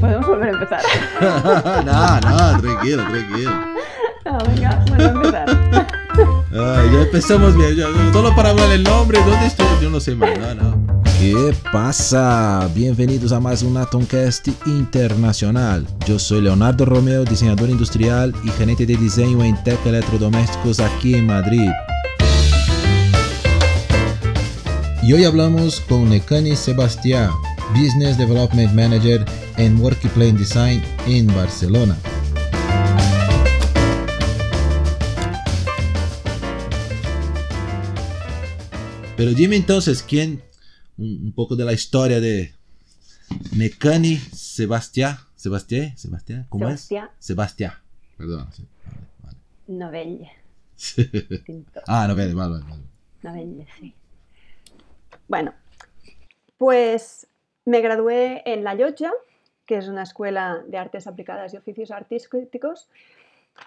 Podemos volver a empezar. no, no, tranquilo, tranquilo. No, venga, vuelvo a empezar. Ah, ya empezamos bien, ya, solo para hablar el nombre, ¿dónde estoy? Yo no sé más, no, no. ¿Qué pasa? Bienvenidos a más un Atomcast internacional. Yo soy Leonardo Romeo, diseñador industrial y gerente de diseño en Tech Electrodomésticos aquí en Madrid. Y hoy hablamos con Nekani Sebastián, Business Development Manager en Workplace Design en Barcelona. Pero dime entonces, ¿quién? Un, poco de la historia de Nekani Sebastián. Sebastián, Sebastián, ¿cómo Sebastián. es? Sebastián. Perdón. sí, vale, vale. Novelle. Ah, no, vale, vale, vale. Novelle, sí. Bueno, pues me gradué en La Llotja, que es una escuela de artes aplicadas y oficios artísticos,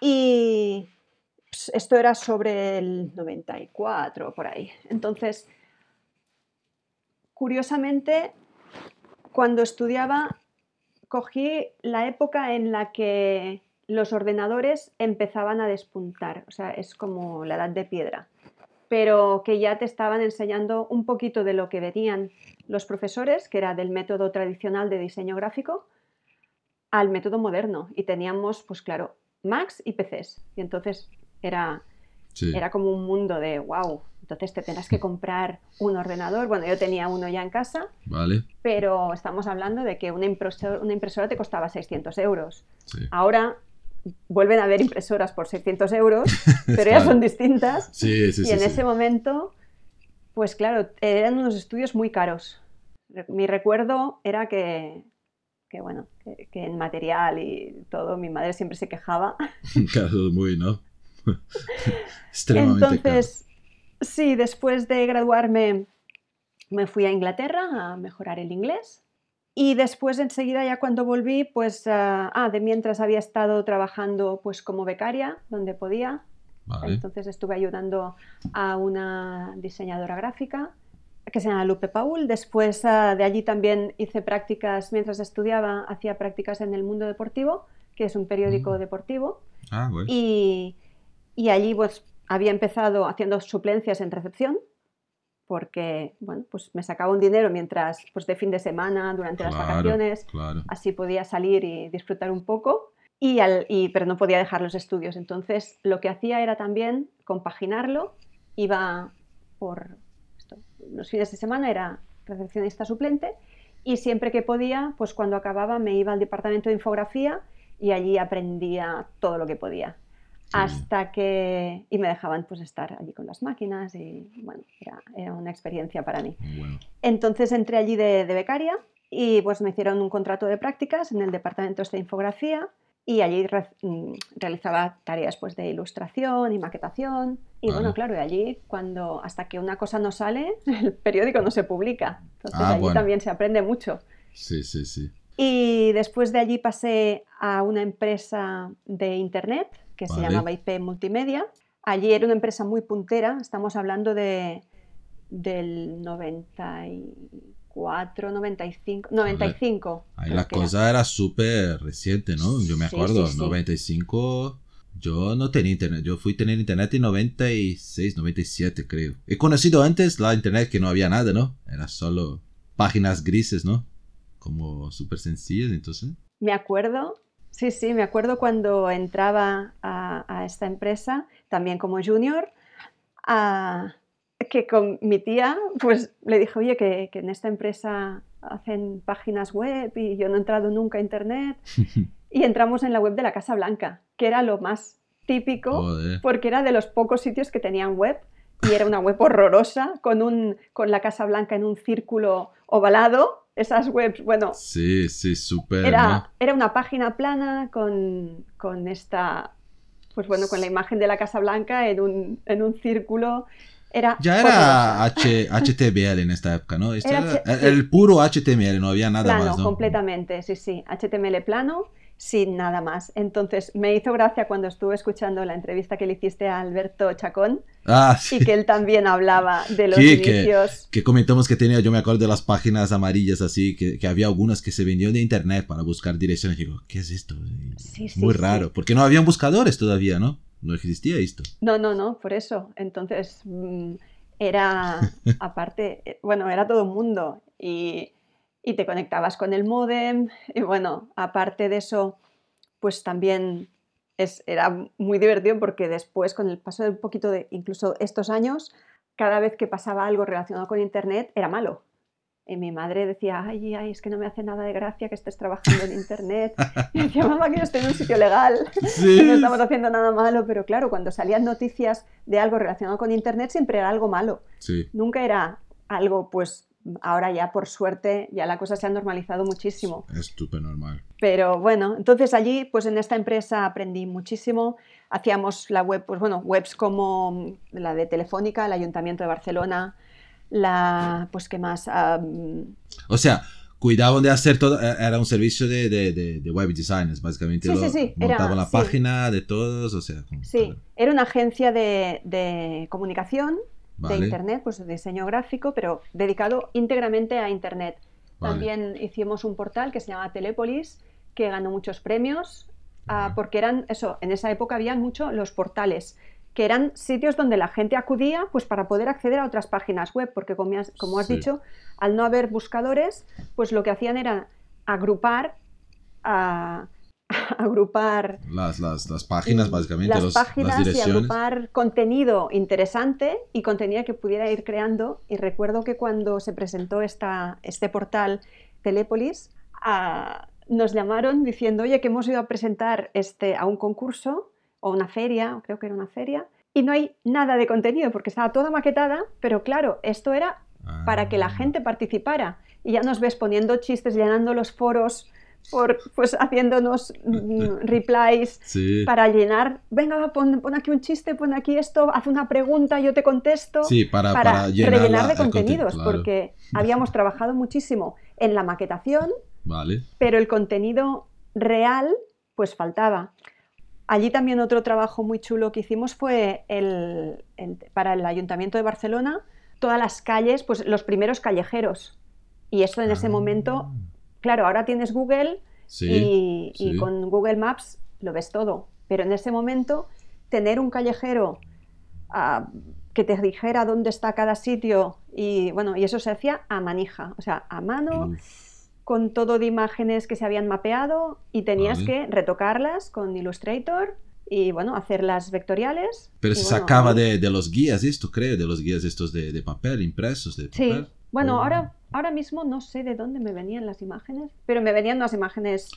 y pues, esto era sobre el 94, por ahí. Entonces, curiosamente, cuando estudiaba, cogí la época en la que los ordenadores empezaban a despuntar, o sea, es como la edad de piedra, pero que ya te estaban enseñando un poquito de lo que venían los profesores, que era del método tradicional de diseño gráfico, al método moderno. Y teníamos, pues claro, Macs y PCs. Y entonces era, Sí. era como un mundo de, wow, entonces te tendrás que comprar un ordenador. Bueno, yo tenía uno ya en casa, Vale. pero estamos hablando de que una impresora, una impresora te costaba 600 euros. Sí. Ahora vuelven a haber impresoras por 600 euros, pero ya son distintas. Sí, sí, y en ese momento, pues claro, eran unos estudios muy caros. Mi recuerdo era que, que bueno, que, que en material y todo, mi madre siempre se quejaba. Claro, muy, ¿no? Extremadamente Entonces, sí, después de graduarme me fui a Inglaterra a mejorar el inglés. Y después enseguida ya cuando volví, pues, ah, ah, de mientras había estado trabajando pues como becaria, donde podía. Vale. Entonces estuve ayudando a una diseñadora gráfica que se llama Lupe Paul. Después ah, de allí también hice prácticas, mientras estudiaba, hacía prácticas en El Mundo Deportivo, que es un periódico Mm. deportivo. Ah, güey. Y, y allí pues había empezado haciendo suplencias en recepción, porque bueno, pues me sacaba un dinero mientras, pues de fin de semana, durante las Claro, vacaciones, Claro. así podía salir y disfrutar un poco, y al- y- pero no podía dejar los estudios. Entonces, lo que hacía era también compaginarlo, iba por esto, los fines de semana, era recepcionista suplente, y siempre que podía, pues cuando acababa me iba al departamento de infografía y allí aprendía todo lo que podía. Hasta que... Y me dejaban pues estar allí con las máquinas y bueno, era, era una experiencia para mí. Bueno. Entonces entré allí de, de becaria y pues me hicieron un contrato de prácticas en el departamento de infografía y allí re- mm, realizaba tareas pues de ilustración y maquetación y bueno claro y allí cuando hasta que una cosa no sale el periódico no se publica entonces Ah, allí bueno. también se aprende mucho Sí, sí, sí. y después de allí pasé a una empresa de internet que se llamaba IP Multimedia. Allí era una empresa muy puntera, estamos hablando de, del 94, 95, 95. Ahí la cosa era súper reciente, ¿no? Yo me Sí, acuerdo, sí, sí. 95, yo no tenía internet, yo fui a tener internet en 96, 97 creo. He conocido antes la internet que no había nada, ¿no? Era solo páginas grises, ¿no? Como súper sencillas, entonces. Me acuerdo, sí, sí, me acuerdo cuando entraba a, a esta empresa, también como junior, a- que con mi tía, pues le dije, oye, que, que en esta empresa hacen páginas web y yo no he entrado nunca a internet. Y entramos en la web de la Casa Blanca, que era lo más típico, Joder. porque era de los pocos sitios que tenían web y era una web horrorosa, con, un, con la Casa Blanca en un círculo ovalado. Esas webs, bueno, Sí, sí, súper, era, ¿no? era una página plana con, con esta, pues bueno, con la imagen de la Casa Blanca en un, en un círculo. Era Ya era H- HTML en esta época, ¿no? Esto Era era el, puro HTML, no había nada plano, más, ¿no? completamente, sí, sí, HTML plano, sin nada más. Entonces me hizo gracia cuando estuve escuchando la entrevista que le hiciste a Alberto Chacón Ah, y sí. que él también hablaba de los Sí, que- inicios. Que comentamos que tenía, yo me acuerdo de las páginas amarillas así, que, que había algunas que se vendían de internet para buscar direcciones. Y digo, ¿qué es esto? Sí, Muy raro, porque no habían buscadores todavía, ¿no? No existía esto. No, no, no, por eso. Entonces mm, era, aparte, eh, bueno, era todo un mundo y, y te conectabas con el módem y bueno, aparte de eso, pues también es, era muy divertido porque después, con el paso de un poquito de incluso estos años, cada vez que pasaba algo relacionado con Internet era malo. Y mi madre decía, ay, ay, es que no me hace nada de gracia que estés trabajando en Internet. Y decía, mamá, que yo estoy en un sitio legal Sí. y no estamos haciendo nada malo, pero claro, cuando salían noticias de algo relacionado con Internet siempre era algo malo, Sí. nunca era algo, pues ahora ya por suerte ya la cosa se ha normalizado muchísimo. Es súper normal. Pero bueno, entonces allí, pues en esta empresa aprendí muchísimo, hacíamos la web, pues bueno, webs como la de Telefónica, el Ayuntamiento de Barcelona, la, pues qué más, Am, O sea, cuidaban de hacer todo, e- era un servicio de, de, de, de web designers, básicamente. Sí, lo- sí, sí, era- montaban la sí. página de todos, o sea. sí, todo. era una agencia de, de comunicación Vale, de Internet, pues de diseño gráfico, pero dedicado íntegramente a Internet. vale. También hicimos un portal que se llama Telepolis, que ganó muchos premios, Ajá. porque eran, eso, en esa época había mucho los portales, que eran sitios donde la gente acudía pues, para poder acceder a otras páginas web, porque como has, como has Sí. dicho, al no haber buscadores, pues lo que hacían era agrupar, agrupar Las, las, las páginas, y básicamente, las los- páginas las y direcciones. agrupar contenido interesante y contenido que pudiera ir creando. Y recuerdo que cuando se presentó esta, este portal Telepolis, ah, nos llamaron diciendo, oye, que hemos ido a presentar este, a un concurso o una feria, creo que era una feria, y no hay nada de contenido porque estaba toda maquetada, pero claro, esto era para que la Ah, gente participara. Y ya nos ves poniendo chistes, llenando los foros, por, pues haciéndonos mm, replies Sí, para llenar, venga, pon, pon aquí un chiste, pon aquí esto, haz una pregunta, yo te contesto, sí para, para, para llenar rellenar de contenidos, claro. porque habíamos trabajado muchísimo en la maquetación, Vale, pero el contenido real, pues faltaba. Allí también otro trabajo muy chulo que hicimos fue el, el- para el Ayuntamiento de Barcelona, todas las calles, pues los primeros callejeros. Y eso en ese Ah, momento, claro, ahora tienes Google Sí, y, con Google Maps lo ves todo. Pero en ese momento, tener un callejero ah, que te dijera dónde está cada sitio y bueno, y eso se hacía a manija, o sea, a mano, Uf, con todo de imágenes que se habían mapeado y tenías Vale. que retocarlas con Illustrator y bueno, hacerlas vectoriales. Pero se bueno, sacaba de, de los guías esto, creo, de los guías estos de, de papel, impresos de Sí, papel. bueno, Oh. ahora, ahora mismo no sé de dónde me venían las imágenes, pero me venían unas imágenes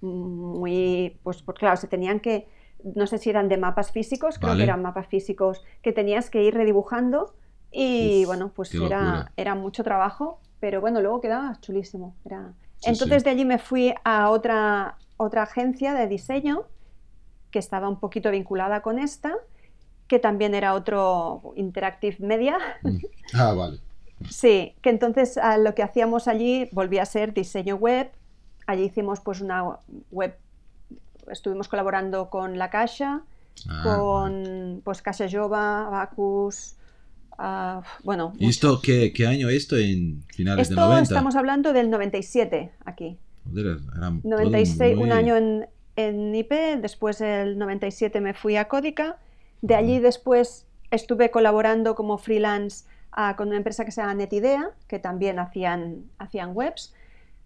muy, pues, pues claro, se tenían que, no sé si eran de mapas físicos, creo Vale. que eran mapas físicos que tenías que ir redibujando y Uf, bueno, pues era, locura. era mucho trabajo, pero bueno, luego quedaba chulísimo. Era... Sí, Entonces sí. de allí me fui a otra, otra agencia de diseño que estaba un poquito vinculada con esta, que también era otro Interactive Media. Mm. Ah, vale. Sí, que entonces ah, lo que hacíamos allí volvía a ser diseño web. Allí hicimos pues una web, estuvimos colaborando con La Caixa, Ah, con pues Caixa Jova, Bacus, ah, bueno. ¿Y esto qué, qué año esto? ¿En finales de Esto 90? estamos hablando del 97 aquí. Joder, era todo 96, un muy- año en, en IP, después el 97 me fui a Códica, de allí después estuve colaborando como freelance ah, con una empresa que se llama Netidea, que también hacían, hacían webs.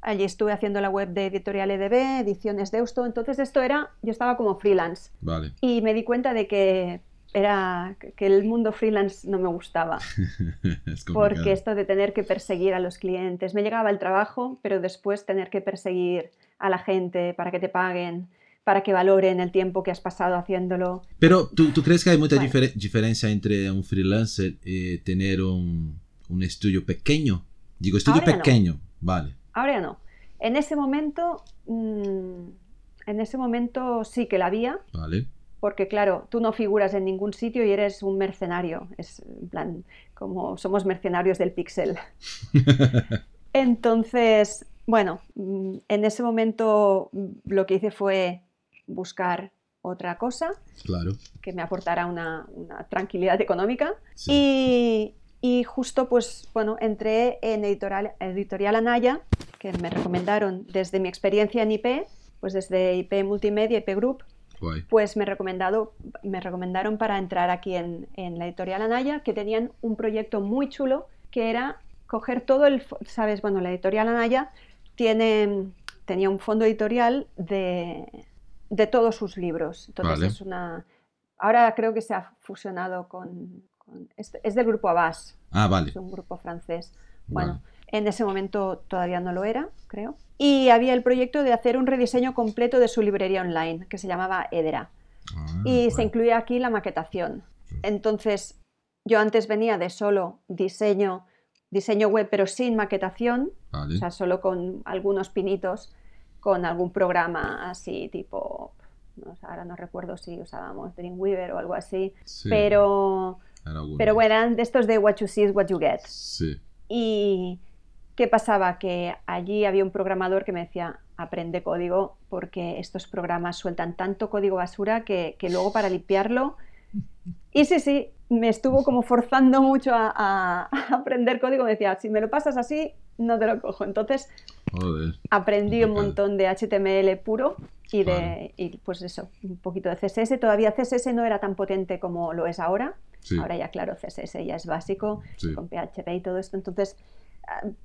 Allí estuve haciendo la web de Editorial EDB, Ediciones Deusto, entonces esto era, yo estaba como freelance Vale. y me di cuenta de que era que el mundo freelance no me gustaba es porque esto de tener que perseguir a los clientes, me llegaba el trabajo, pero después tener que perseguir a la gente para que te paguen, para que valoren el tiempo que has pasado haciéndolo. Pero ¿tú, tú crees que hay mucha Bueno. difer- diferencia entre un freelancer y tener un, un estudio pequeño? Digo, estudio Ahora ya no. pequeño, vale. Ahora ya no. En ese momento, mm, en ese momento sí que la había, Vale. Porque claro, tú no figuras en ningún sitio y eres un mercenario. Es en plan, como somos mercenarios del pixel. Entonces, bueno, mm, en ese momento mm, lo que hice fue buscar otra cosa Claro. que me aportara una, una tranquilidad económica Sí. y, y justo pues bueno, entré en editorial, editorial Anaya, que me recomendaron desde mi experiencia en IP, pues desde IP Multimedia, IP Group, Guay. pues me, recomendado, me recomendaron para entrar aquí en, en la editorial Anaya, que tenían un proyecto muy chulo, que era coger todo el, sabes, bueno, la editorial Anaya tiene, tenía un fondo editorial de, de todos sus libros. Entonces Vale. es una... Ahora creo que se ha fusionado con... con- es, es del grupo Abbas, Ah, vale. es un grupo francés. Vale. En ese momento todavía no lo era, creo. Y había el proyecto de hacer un rediseño completo de su librería online, que se llamaba Edera. Ah, Y se incluía aquí la maquetación. Entonces, yo antes venía de solo diseño, diseño web, pero sin maquetación, Vale. o sea, solo con algunos pinitos, con algún programa así tipo, no ahora no recuerdo si usábamos Dreamweaver o algo así, Sí, pero, pero bueno, eran de estos de what you see is what you get. Sí. Y ¿qué pasaba? Que allí había un programador que me decía, aprende código porque estos programas sueltan tanto código basura que, que luego para limpiarlo... Y sí, sí, me estuvo como forzando mucho a, aprender código. Me decía, si me lo pasas así, no te lo cojo. Entonces Joder. aprendí un montón de HTML puro y de, Vale. y pues eso, un poquito de CSS. Todavía CSS no era tan potente como lo es ahora. Sí. Ahora ya, claro, CSS ya es básico Sí. con PHP y todo esto. Entonces,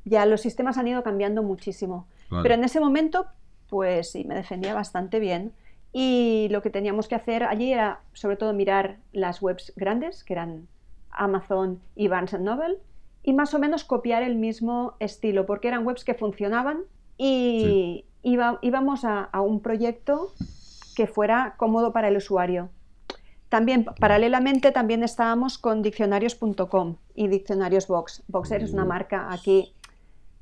ya los sistemas han ido cambiando muchísimo. Vale. Pero en ese momento, pues sí, me defendía bastante bien. Y lo que teníamos que hacer allí era, sobre todo, mirar las webs grandes, que eran Amazon y Barnes Noble, y más o menos copiar el mismo estilo, porque eran webs que funcionaban y iba- íbamos a, a un proyecto que fuera cómodo para el usuario. También, paralelamente, también estábamos con diccionarios.com y diccionarios Vox. Voxer es una marca aquí.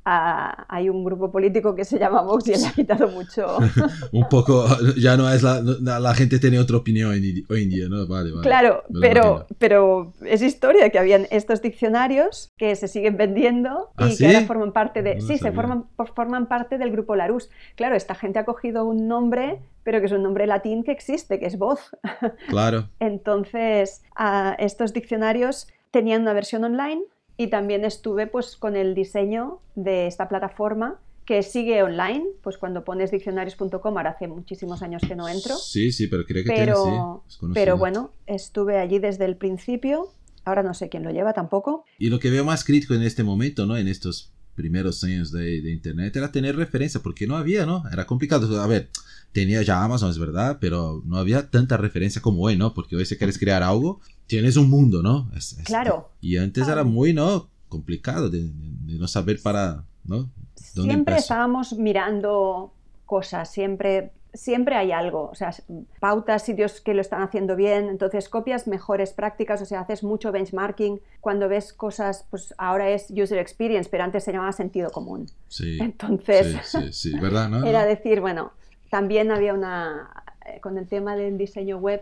Ah, hay un grupo político que se llama Vox y le ha quitado mucho. Un poco, ya no es la, la, gente tiene otra opinión hoy en- día, ¿no? Vale, vale. Claro, pero, pero es historia que habían estos diccionarios que se siguen vendiendo ¿Ah, y sí? que ahora forman parte de. No sí, se forman, por- forman parte del grupo Larus. Claro, esta gente ha cogido un nombre, pero que es un nombre latín que existe, que es voz. Claro. Entonces, ah, estos diccionarios tenían una versión online y también estuve pues con el diseño de esta plataforma que sigue online, pues cuando pones diccionarios.com, ahora hace muchísimos años que no entro, Sí, sí, pero creo que tiene, pero, sí. es conocido. pero bueno, estuve allí desde el principio, ahora no sé quién lo lleva tampoco. Y lo que veo más crítico en este momento, ¿no? En estos primeros años de, de Internet era tener referencia, porque no había, ¿no? Era complicado. A ver, tenía ya Amazon, es verdad, pero no había tanta referencia como hoy, ¿no? Porque hoy si quieres crear algo, tienes un mundo, ¿no? Es- es- Claro. Y antes Claro. era muy, ¿no? Complicado de, de no saber para, ¿no? ¿Dónde Siempre estábamos mirando cosas, siempre, siempre hay algo, o sea, pautas, sitios que lo están haciendo bien, entonces copias mejores prácticas, o sea, haces mucho benchmarking, cuando ves cosas, pues ahora es user experience, pero antes se llamaba sentido común. Sí, Entonces, sí, sí, sí, ¿verdad? ¿No? era decir, bueno, también había una, eh, con el tema del diseño web,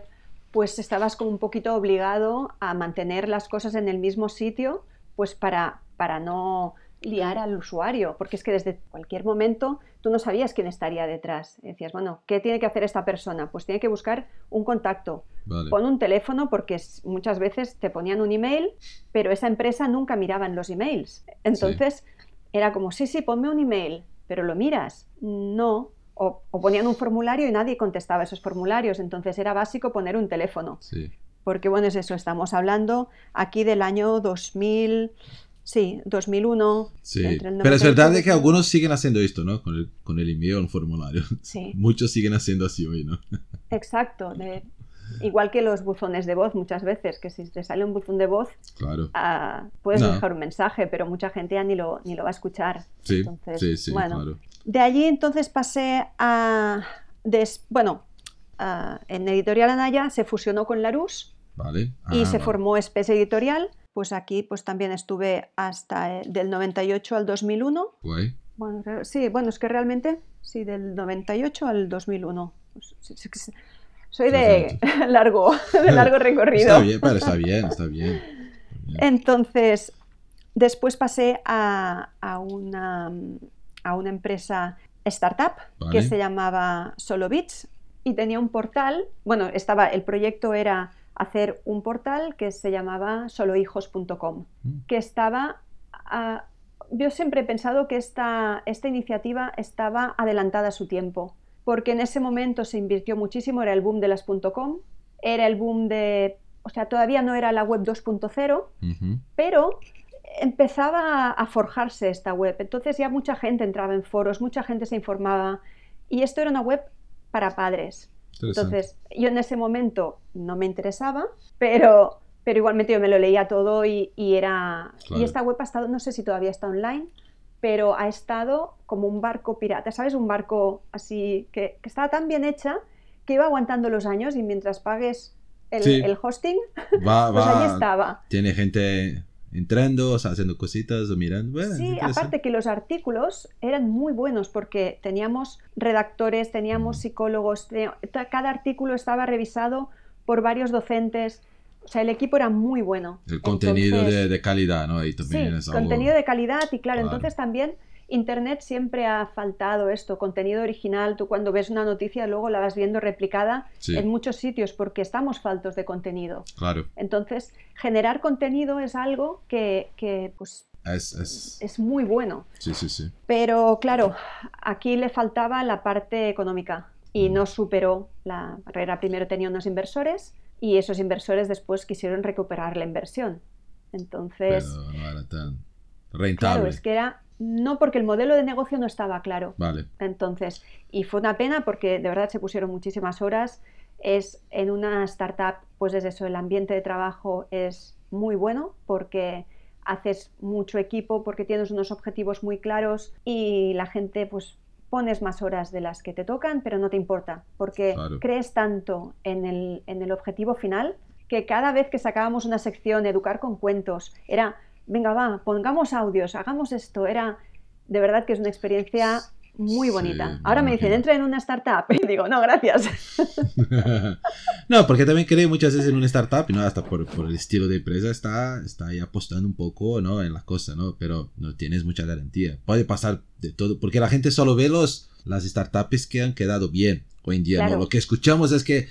pues estabas como un poquito obligado a mantener las cosas en el mismo sitio, pues para, para no liar al usuario, porque es que desde cualquier momento tú no sabías quién estaría detrás. Decías, bueno, ¿qué tiene que hacer esta persona? Pues tiene que buscar un contacto, Vale. pon un teléfono porque muchas veces te ponían un email, pero esa empresa nunca miraban los emails. Entonces era como, sí, sí, ponme un email, pero lo miras. No. O, o ponían un formulario y nadie contestaba esos formularios. Entonces era básico poner un teléfono. Sí, Porque bueno, es eso, estamos hablando aquí del año 2000, sí, 2001. sí. entre el Pero es 98 verdad de que 2000. algunos siguen haciendo esto, ¿no? Con el, con el email un formulario. Sí, Muchos siguen haciendo así hoy, ¿no? exacto. de- igual que los buzones de voz muchas veces, que si te sale un buzón de voz, Claro. ah, puedes No. dejar un mensaje, pero mucha gente ya ni lo, ni lo va a escuchar. Sí, Entonces, sí, sí, bueno, claro. De allí entonces pasé a... des- bueno, en Editorial Anaya se fusionó con Larus Vale. y Ah, se vale. formó Space Editorial. Pues aquí pues también estuve hasta el- del 98 al 2001. Guay. Bueno, sí, bueno, es que realmente sí, del 98 al 2001. Pues, sí, sí, sí, soy de largo, de largo recorrido. Está bien, pero está bien, está bien. Está bien. Entonces, después pasé a, a una, a una empresa startup Vale. que se llamaba SoloBits y tenía un portal, bueno, estaba, el proyecto era hacer un portal que se llamaba solohijos.com, Mm. que estaba... yo siempre he pensado que esta, esta iniciativa estaba adelantada a su tiempo, porque en ese momento se invirtió muchísimo, era el boom de las .com, era el boom de... O sea, todavía no era la web 2.0, Ujú. pero empezaba a forjarse esta web. Entonces ya mucha gente entraba en foros, mucha gente se informaba y esto era una web para padres. Entonces yo en ese momento no me interesaba, pero, pero igualmente yo me lo leía todo y, y era... Claro. Y esta web ha estado, no sé si todavía está online, pero ha estado como un barco pirata, ¿sabes? Un barco así que, que estaba tan bien hecha que iba aguantando los años y mientras pagues el, Sí. el hosting, va, pues va, allí estaba. Tiene gente entrando, o sea, haciendo cositas o mirando. Bueno, Sí, aparte que los artículos eran muy buenos porque teníamos redactores, teníamos Mm. psicólogos, cada artículo estaba revisado por varios docentes, o sea, el equipo era muy bueno. El contenido Entonces, de, de calidad, ¿no? Ahí también Sí, es algo... contenido de calidad y claro, Claro. entonces también Internet siempre ha faltado esto, contenido original, tú cuando ves una noticia luego la vas viendo replicada Sí, en muchos sitios porque estamos faltos de contenido. claro. Entonces, generar contenido es algo que, que, pues, Es, es... es muy bueno. Sí, sí, sí. Pero claro, aquí le faltaba la parte económica y Mm. no superó la carrera. Primero tenía unos inversores y esos inversores después quisieron recuperar la inversión. Entonces, Pero era tan claro, rentable. es que era no porque el modelo de negocio no estaba claro. Vale. Entonces, y fue una pena porque de verdad se pusieron muchísimas horas. Es en una startup, pues es eso, el ambiente de trabajo es muy bueno porque haces mucho equipo, porque tienes unos objetivos muy claros y la gente, pues pones más horas de las que te tocan, pero no te importa, porque Claro. crees tanto en el, en el objetivo final que cada vez que sacábamos una sección, educar con cuentos, era, venga, va, pongamos audios, hagamos esto, era, de verdad que es una experiencia muy bonita. Ahora me dicen, entra en una startup. Y digo, no, gracias. no, porque también creo muchas veces en una startup, no, hasta por, por el estilo de empresa está, está ahí apostando un poco, ¿no? En la cosa, ¿no? Pero no tienes mucha garantía. Puede pasar de todo, porque la gente solo ve los, las startups que han quedado bien hoy en día, ¿no? Claro. Lo que escuchamos es que,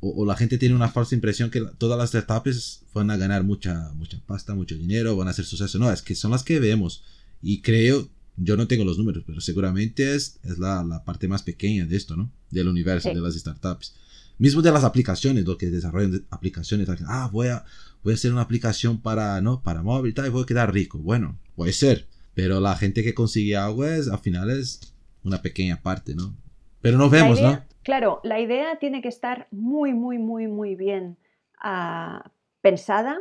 o, o la gente tiene una falsa impresión que todas las startups van a ganar mucha, mucha pasta, mucho dinero, van a hacer suceso. No, es que son las que vemos. Y creo, yo no tengo los números, pero seguramente es, es la, la parte más pequeña de esto, ¿no? Del universo Sí. de las startups. Mismo de las aplicaciones, lo que desarrollan de- aplicaciones. Ah, voy a, voy a hacer una aplicación para, ¿no? Para móvil y tal, y voy a quedar rico. Bueno, puede ser. Pero la gente que consigue algo es, al final es una pequeña parte, ¿no? Pero no vemos, La ¿no? idea- Claro, la idea tiene que estar muy, muy, muy, muy bien ah, pensada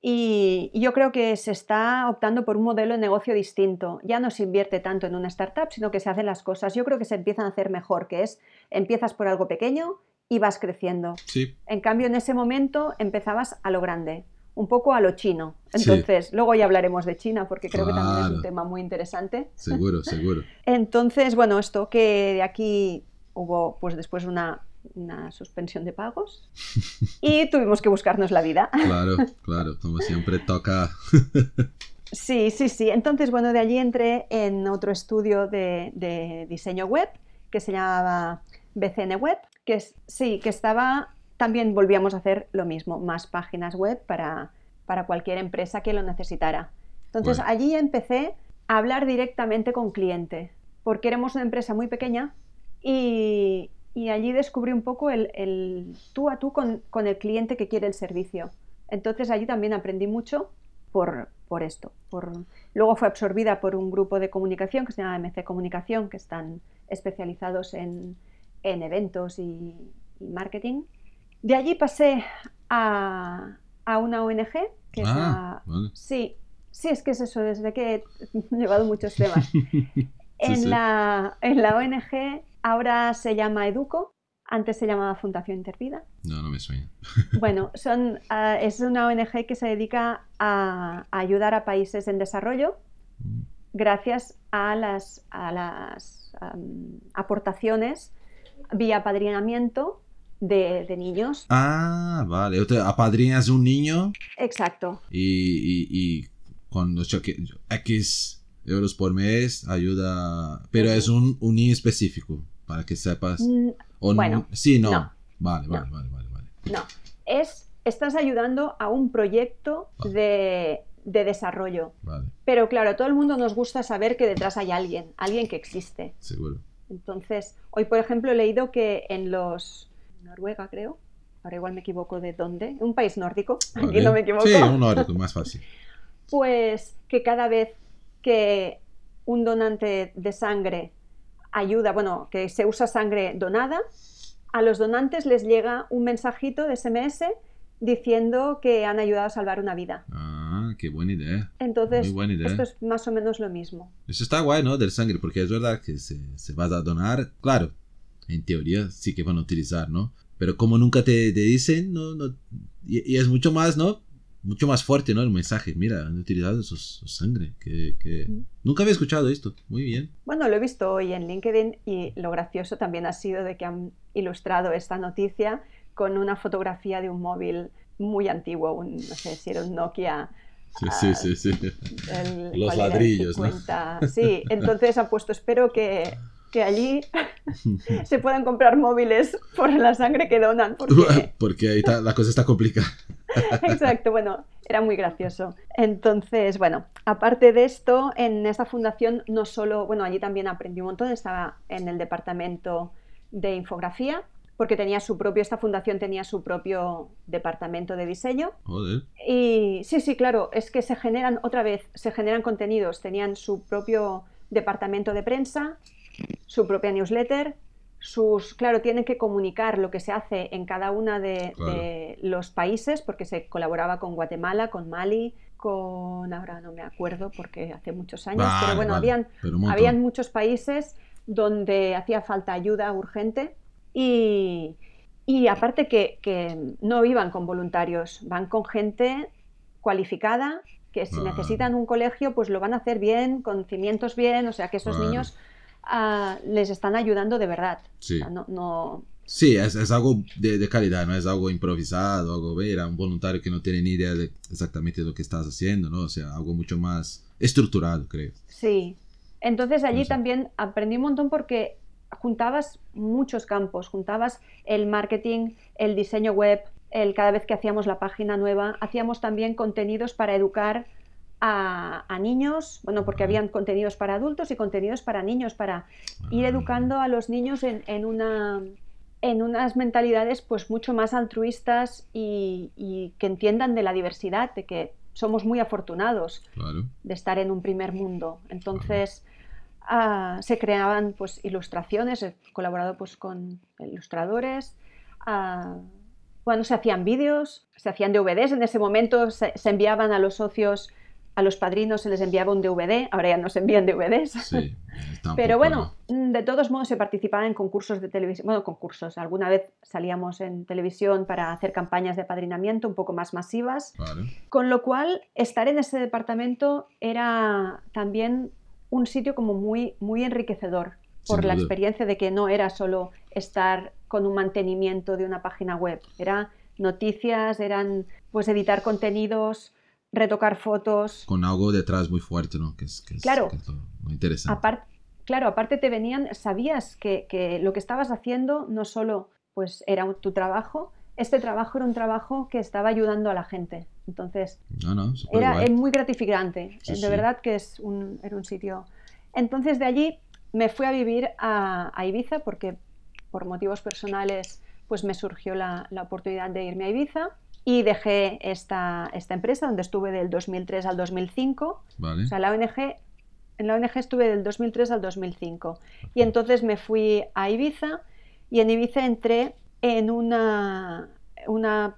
y y yo creo que se está optando por un modelo de negocio distinto. Ya no se invierte tanto en una startup, sino que se hacen las cosas. Yo creo que se empiezan a hacer mejor, que es empiezas por algo pequeño y vas creciendo. Sí, En cambio, en ese momento empezabas a lo grande, un poco a lo chino. Sí. Entonces, luego ya hablaremos de China, porque creo que también es un tema muy interesante. seguro, seguro. Entonces, bueno, esto que de aquí hubo, pues después una, una suspensión de pagos y tuvimos que buscarnos la vida. Claro, claro. Como siempre toca. Sí, sí, sí. Entonces, bueno, de allí entré en otro estudio de, de diseño web que se llamaba BCN Web, que es, sí, que estaba, también volvíamos a hacer lo mismo, más páginas web para, para cualquier empresa que lo necesitara. Entonces, Bueno. allí empecé a hablar directamente con cliente, porque éramos una empresa muy pequeña y, y allí descubrí un poco el, el tú a tú con, con el cliente que quiere el servicio. Entonces allí también aprendí mucho por, por esto. Por... Luego fue absorbida por un grupo de comunicación que se llama MC Comunicación, que están especializados en, en eventos y, y marketing. De allí pasé a, a una ONG, que es Ah, la- vale. Sí, sí, es que es eso, desde que he llevado muchos temas. En, sí. La, en la ONG ahora se llama Educo, antes se llamaba Fundación Intervida. No, no me suena. Bueno, son, ah, es una ONG que se dedica a, a ayudar a países en desarrollo Mm. gracias a las, a las am, aportaciones vía apadrinamiento de, de niños. Ah, vale. Te apadrinas un niño Exacto. y, y, y cuando choque X euros por mes ayuda, pero es un, un niño específico, para que sepas. Mm, O bueno, no- sí, no. no. Vale, No. vale, vale, vale, vale. No, es, estás ayudando a un proyecto Vale. de, de desarrollo. Vale, Pero claro, a todo el mundo nos gusta saber que detrás hay alguien, alguien que existe. seguro. Entonces, hoy por ejemplo he leído que en los... Noruega creo, ahora igual me equivoco de dónde, un país nórdico, aquí no me equivoco, Sí, un nórdico, más fácil. pues que cada vez que un donante de sangre ayuda, bueno, que se usa sangre donada, a los donantes les llega un mensajito de SMS diciendo que han ayudado a salvar una vida. Ah, qué buena idea. Entonces, Muy buena idea. esto es más o menos lo mismo. Eso está guay, ¿no? Del sangre, porque es verdad que se, se va a donar, claro, en teoría sí que van a utilizar, ¿no? Pero como nunca te, te dicen, no, no, y, y es mucho más, ¿no? Mucho más fuerte, ¿no? El mensaje, mira, han utilizado su, su sangre, que, que... Mm. Nunca había escuchado esto, muy bien. Bueno, lo he visto hoy en LinkedIn y lo gracioso también ha sido de que han ilustrado esta noticia con una fotografía de un móvil muy antiguo, un, no sé si era un Nokia. Sí, Ah, sí, sí, sí. el- Los ladrillos, ¿no? 50. Sí, entonces ha puesto, espero que, que allí se puedan comprar móviles por la sangre que donan, porque Porque ahí está- la cosa está complicada. Exacto, bueno, era muy gracioso. Entonces, bueno, aparte de esto, en esta fundación no solo, bueno, allí también aprendí un montón, estaba en el departamento de infografía, porque tenía su propio, esta fundación tenía su propio departamento de diseño. Joder. Y sí, sí, claro, es que se generan, otra vez, se generan contenidos, tenían su propio departamento de prensa, su propia newsletter, sus, claro, tienen que comunicar lo que se hace en cada una de, Claro. de los países, porque se colaboraba con Guatemala, con Mali, con, ahora no me acuerdo porque hace muchos años, Vale, pero bueno, vale, habían, pero habían muchos países donde hacía falta ayuda urgente y, y aparte que, que no iban con voluntarios, van con gente cualificada que si necesitan un colegio pues lo van a hacer bien, con cimientos bien, o sea que esos niños ah, les están ayudando de verdad. Sí. O sea, no, no- Sí, es, es algo de, de calidad, no es algo improvisado, algo, era un voluntario que no tiene ni idea de exactamente lo que estás haciendo, ¿no? O sea, algo mucho más estructurado, creo. Sí. Entonces allí Eso. también aprendí un montón porque juntabas muchos campos, juntabas el marketing, el diseño web, el cada vez que hacíamos la página nueva, hacíamos también contenidos para educar a, a niños, bueno, porque habían contenidos para adultos y contenidos para niños, para ir Ah, educando a los niños en, en una en unas mentalidades pues mucho más altruistas y, y que entiendan de la diversidad, de que somos muy afortunados Claro. de estar en un primer mundo. Entonces ah, se creaban pues ilustraciones, he colaborado pues con ilustradores, bueno, se hacían vídeos, se hacían DVDs, en ese momento se, se enviaban a los socios, a los padrinos se les enviaba un DVD, ahora ya no se envían DVDs. Sí. un Pero bueno, mm, de todos modos se participaba en concursos de televisión, bueno, concursos, alguna vez salíamos en televisión para hacer campañas de apadrinamiento un poco más masivas, con lo cual, estar en ese departamento era también un sitio como muy, muy enriquecedor por la experiencia de que no era solo estar con un mantenimiento de una página web, era noticias, eran pues editar contenidos, retocar fotos. Con algo detrás muy fuerte, ¿no? Que es, que es, Claro. que es lo, lo interesante. Apar- claro, aparte te venían, sabías que, que lo que estabas haciendo no solo pues era tu trabajo, este trabajo era un trabajo que estaba ayudando a la gente. Entonces, No, no, súper era eh, muy gratificante, Sí, de sí. verdad que es un, era un sitio. Entonces de allí me fui a vivir a, a Ibiza porque por motivos personales pues me surgió la, la oportunidad de irme a Ibiza y dejé esta, esta empresa donde estuve del 2003 al 2005. Vale. O sea, la ONG, en la ONG estuve del 2003 al 2005 y entonces me fui a Ibiza y en Ibiza entré en una, una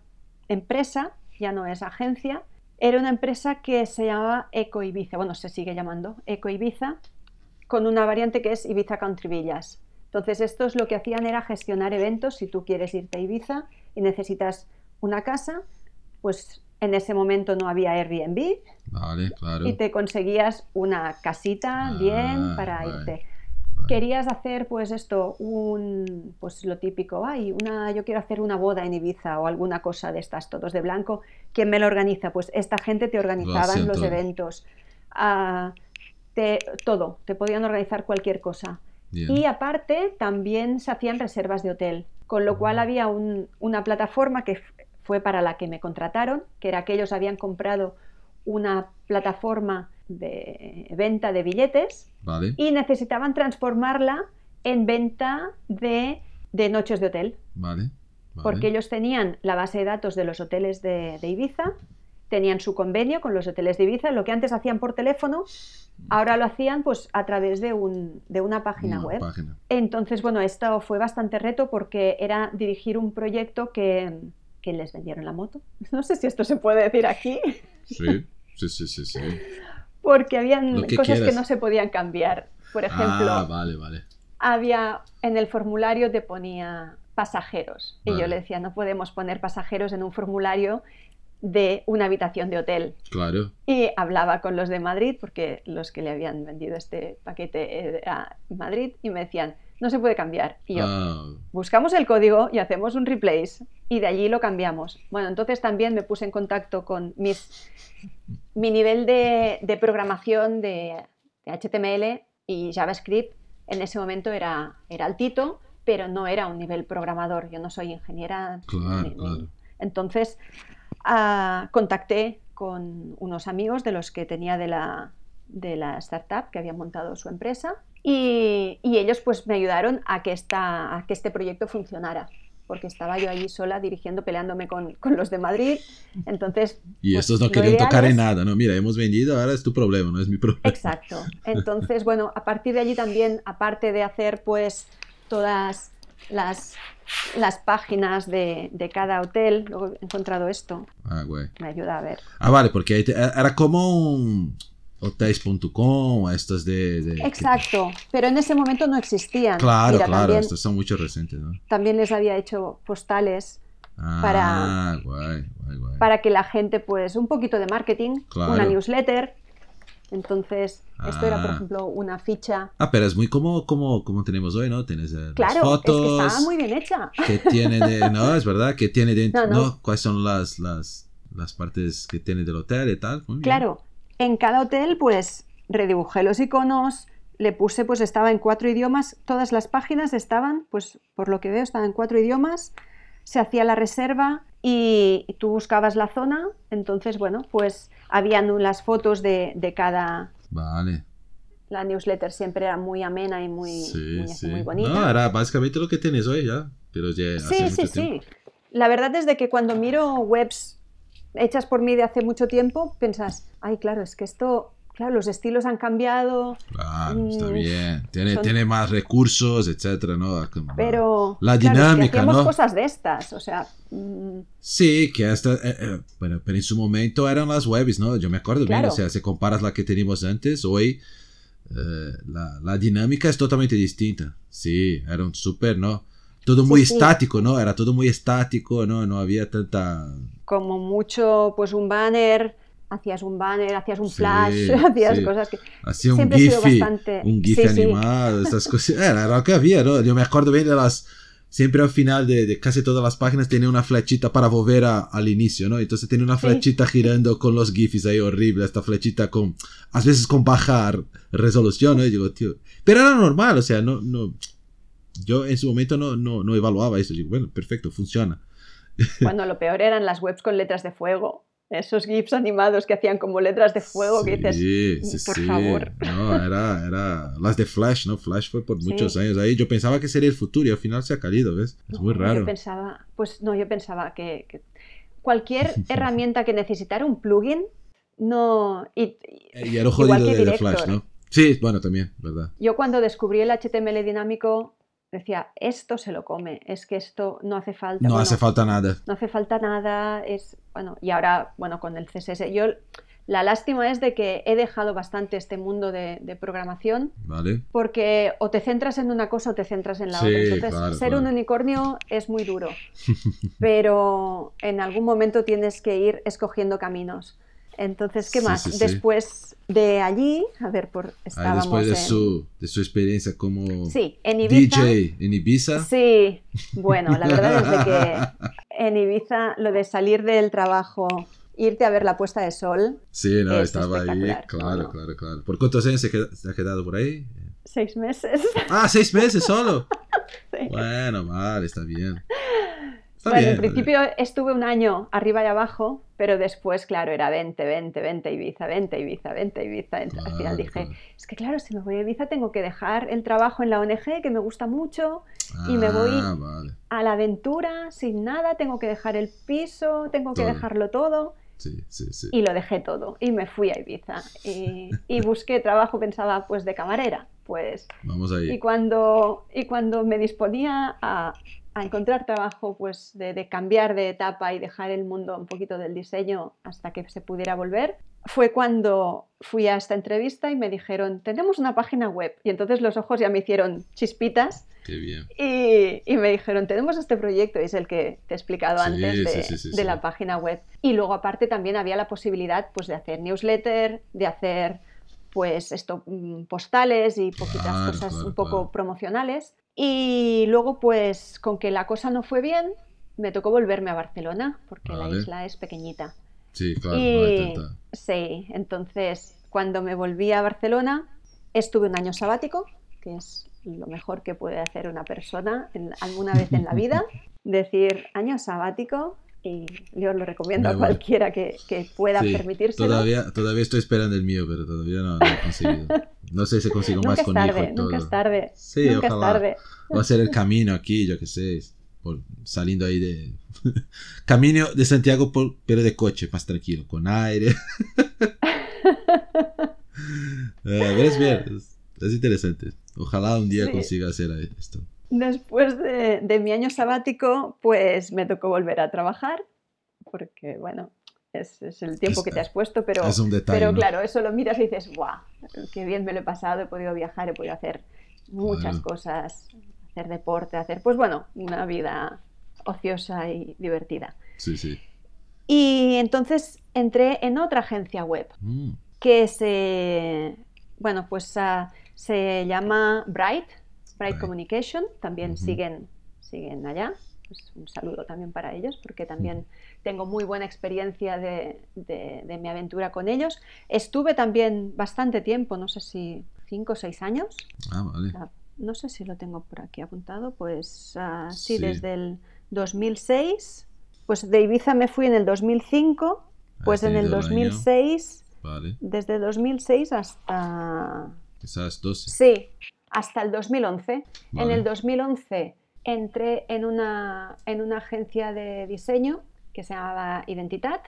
empresa, ya no es agencia, era una empresa que se llamaba Eco Ibiza, bueno, se sigue llamando Eco Ibiza, con una variante que es Ibiza Country Villas. Entonces, estos lo que hacían era gestionar eventos. Si tú quieres irte a Ibiza y necesitas una casa, pues en ese momento no había Airbnb, Vale, claro. y te conseguías una casita Ah, bien para vale, irte. vale. Querías hacer pues esto, un pues lo típico, ay, una yo quiero hacer una boda en Ibiza o alguna cosa de estas todos de blanco, ¿quién me lo organiza? Pues esta gente te organizaban hacían los eventos. Ah, te, todo, te podían organizar cualquier cosa. Bien. Y aparte, también se hacían reservas de hotel, con lo cual había un- una plataforma que fue para la que me contrataron, que era que ellos habían comprado una plataforma de venta de billetes Vale, y necesitaban transformarla en venta de, de noches de hotel, vale. vale. porque ellos tenían la base de datos de los hoteles de, de Ibiza, tenían su convenio con los hoteles de Ibiza, lo que antes hacían por teléfono, ahora lo hacían pues a través de, un- de una página Una web. página. Entonces, bueno, esto fue bastante reto porque era dirigir un proyecto que, que les vendieron la moto. No sé si esto se puede decir aquí, Sí, sí, sí, sí. sí. porque habían que cosas que no se podían cambiar. Por ejemplo, Ah, vale, vale. había en el formulario te ponía pasajeros y yo le decía no podemos poner pasajeros en un formulario de una habitación de hotel Claro. y hablaba con los de Madrid porque los que le habían vendido este paquete era Madrid y me decían no se puede cambiar y yo Ah, buscamos el código y hacemos un replace y de allí lo cambiamos. Bueno, entonces también me puse en contacto con mis, mi nivel de, de programación de, de HTML y JavaScript en ese momento era, era altito, pero no era un nivel programador. Yo no soy ingeniera. Claro, ni- ni- claro. Entonces ah, contacté con unos amigos de los que tenía de la, de la startup que habían montado su empresa y, y ellos pues me ayudaron a que, esta, a que este proyecto funcionara porque estaba yo allí sola dirigiendo, peleándome con, con los de Madrid. Entonces, y pues, estos no querían tocar en nada, ¿no? Mira, hemos vendido, ahora es tu problema, no es mi problema. Exacto. Entonces, bueno, a partir de allí también, aparte de hacer pues todas las, las páginas de, de cada hotel, luego he encontrado esto, Ah, güey. me ayuda a ver. Ah, vale, porque era como un hotéis.com, estas de... de- Exacto, pero en ese momento no existían. Claro, Mira, claro, también, estos son mucho recientes, ¿no? también les había hecho postales Ah, Para- guay, guay, guay. para que la gente, pues, un poquito de marketing, Claro. una newsletter. Entonces, esto era, por Ah. ejemplo, una ficha. Ah, pero es muy como, como, como tenemos hoy, ¿no? Tienes eh, las Claro, fotos es que estaba muy bien hecha. que tiene de... No, es verdad, que tiene dentro... No, No, no. ¿Cuáles son las, las, las partes que tiene del hotel y tal? Muy bien. En cada hotel pues redibujé los iconos, le puse pues estaba en cuatro idiomas, todas las páginas estaban, pues por lo que veo estaban en cuatro idiomas, se hacía la reserva y tú buscabas la zona, entonces bueno, pues habían las fotos de, de cada... Vale. La newsletter siempre era muy amena y muy, Sí, muy, sí. muy bonita. No, era básicamente lo que tienes hoy ya. Pero ya hace Sí, mucho sí, tiempo. sí. La verdad es de que cuando miro webs hechas por mí de hace mucho tiempo, piensas, ay, claro, es que esto, claro, los estilos han cambiado, Claro, está Mm, bien. Tiene, son- tiene más recursos, etcétera, ¿no? Como- pero La claro, es que dinámica, ¿no? cosas de estas, o sea, mm, Sí, que hasta, eh, eh, bueno, pero en su momento eran las webs, ¿no? Yo me acuerdo bien, Claro. o sea, si comparas la que teníamos antes, hoy eh, la, la dinámica es totalmente distinta. Sí, era un súper, ¿no? Todo muy sí. estático, ¿no? Era todo muy estático, ¿no? No había tanta... como mucho, pues un banner, hacías un banner, hacías un Sí, flash, hacías sí. cosas que Hacía un siempre he sido GIF, bastante... un GIF sí, sí. animado, estas cosas. Era lo que había, ¿no? Yo me acuerdo bien de las... Siempre al final de, de casi todas las páginas tenía una flechita para volver a- al inicio, ¿no? Entonces tenía una Sí. flechita girando con los GIFs ahí horrible, esta flechita con... A veces con baja resolución, ¿no? Y digo, tío... Pero era normal, o sea, no... no yo en su momento no, no, no evaluaba eso. Digo, bueno, perfecto, funciona. Bueno, lo peor eran las webs con letras de fuego, esos GIFs animados que hacían como letras de fuego que dices, Sí, sí, por sí. favor. No, era, era las de Flash, ¿no? Flash fue por Sí. muchos años ahí. Yo pensaba que sería el futuro y al final se ha caído, ¿ves? Es muy raro. Yo pensaba, pues no, yo pensaba que, que cualquier herramienta que necesitara un plugin, no. Y, y Y era igual jodido que de. Flash, ¿no? Sí, bueno, también, ¿verdad? yo cuando descubrí el HTML dinámico decía, esto se lo come, es que esto no hace falta. No Bueno, hace falta nada. No hace falta nada, es. Bueno, y ahora, bueno, con el CSS. Yo. La lástima es de que he dejado bastante este mundo de, de programación ¿Vale? porque o te centras en una cosa o te centras en la Sí, otra. Entonces, claro, ser claro. un unicornio es muy duro, pero en algún momento tienes que ir escogiendo caminos. Entonces, ¿qué más? sí, sí. Después de allí, a ver, por estábamos después de en... su, de su experiencia como Sí, en Ibiza. DJ en Ibiza. Sí, bueno, la verdad es que en Ibiza lo de salir del trabajo irte a ver la puesta de sol. Sí, no, es estaba ahí. Claro, No, claro, claro. ¿Por cuántos años se, ha quedado por ahí? Seis meses. Ah, seis meses solo. Sí. Bueno, vale, está bien. Está Bueno, bien. en principio estuve un año arriba y abajo, pero después, claro, era 20, 20, 20 Ibiza, 20 Ibiza, 20 Ibiza. Entonces, al final Claro, dije, claro. es que claro, si me voy a Ibiza tengo que dejar el trabajo en la ONG, que me gusta mucho, y me voy- Ah, vale. a la aventura, sin nada, tengo que dejar el piso, tengo que Todo. dejarlo todo. Sí, sí, sí. Y lo dejé todo y me fui a Ibiza. Y, y busqué trabajo, pensaba, pues de camarera. Pues, Vamos ahí. y, cuando, y cuando me disponía a, a encontrar trabajo, pues de, de cambiar de etapa y dejar el mundo un poquito del diseño hasta que se pudiera volver, fue cuando fui a esta entrevista y me dijeron, tenemos una página web. Y entonces los ojos ya me hicieron chispitas Qué bien. y, y me dijeron, tenemos este proyecto, y es el que te he explicado Sí, antes de, sí, sí, de sí. la página web. Y luego aparte también había la posibilidad pues, de hacer newsletter, de hacer pues esto, mm, postales y poquitas Claro, cosas claro, un poco claro. promocionales. Y luego pues con que la cosa no fue bien, me tocó volverme a Barcelona, porque la isla es pequeñita. Sí, claro. Y sí, entonces cuando me volví a Barcelona estuve un año sabático, que es lo mejor que puede hacer una persona en- alguna vez en la vida, decir año sabático y yo lo recomiendo Me a cualquiera que, que pueda Sí, permitírselo. Todavía, todavía estoy esperando el mío, pero todavía no, no he conseguido. No sé si consigo más es con hijo tarde, y todo. nunca es tarde. Sí, nunca ojalá. es tarde. Va a ser el camino aquí, yo qué sé. Por, saliendo ahí de. camino de Santiago, por- pero de coche, más tranquilo, con aire. Eh, ves bien, es, es interesante. Ojalá un día Sí. consiga hacer esto. Después de, de mi año sabático, pues me tocó volver a trabajar, porque bueno, es, es el tiempo que te has puesto, pero, es un detalle. pero ¿no? claro, eso lo miras y dices, ¡guau! ¡Qué bien me lo he pasado! He podido viajar, he podido hacer muchas cosas, hacer deporte, hacer, pues bueno, una vida ociosa y divertida. Sí, sí. Y entonces entré en otra agencia web Mm, que se, bueno, pues ah, se llama Bright, Bright Bright. Communication, también Ujú. siguen, siguen allá. Pues un saludo también para ellos, porque también tengo muy buena experiencia de, de- de mi aventura con ellos. Estuve también bastante tiempo, no sé si cinco o seis años, Ah, vale. Ah, no sé si lo tengo por aquí apuntado, pues ah, sí, Sí. desde el 2006, pues de Ibiza me fui en el 2005, pues Has en el tenido el año, 2006 Vale. desde 2006 hasta... Quizás 12. Sí, hasta el 2011. En Vale. el 2011 entré en una, en una agencia de diseño que se llamaba Identitat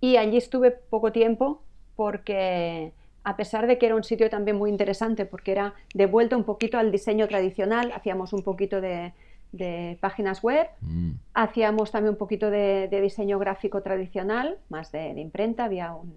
y allí estuve poco tiempo porque a pesar de que era un sitio también muy interesante porque era de vuelta un poquito al diseño tradicional, hacíamos un poquito de, de páginas web, Mm, hacíamos también un poquito de, de diseño gráfico tradicional, más de, de imprenta, había un,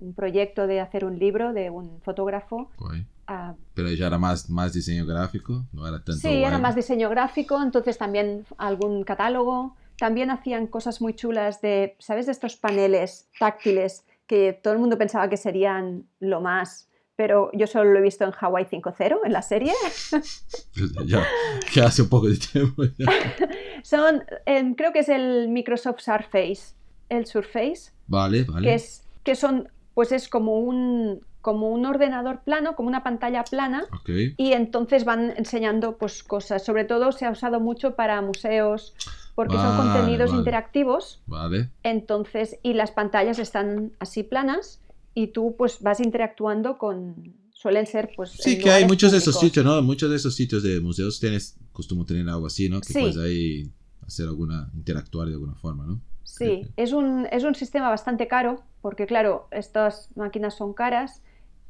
un proyecto de hacer un libro de un fotógrafo. guay. Ah, Pero ya era más, más diseño gráfico, no era tanto. sí, era más diseño gráfico, entonces también algún catálogo. También hacían cosas muy chulas de, ¿sabes? De estos paneles táctiles que todo el mundo pensaba que serían lo más, pero yo solo lo he visto en Hawaii 5.0, en la serie. ya, ya hace un poco de tiempo. ya. Son, em, creo que es el Microsoft Surface, el Surface, Vale, vale. que, es, que son, pues es como un, como un ordenador plano, como una pantalla plana, y entonces van enseñando pues cosas. Sobre todo se ha usado mucho para museos, porque son contenidos vale. interactivos, Vale. entonces, y las pantallas están así planas, y tú pues vas interactuando con, suelen ser pues... Sí, que hay muchos de esos públicos. sitios, ¿no? Muchos de esos sitios de museos tienes costume tener algo así, ¿no? Que Sí. puedes ahí hacer alguna, interactuar de alguna forma, ¿no? Sí, es un, es un sistema bastante caro, porque claro, estas máquinas son caras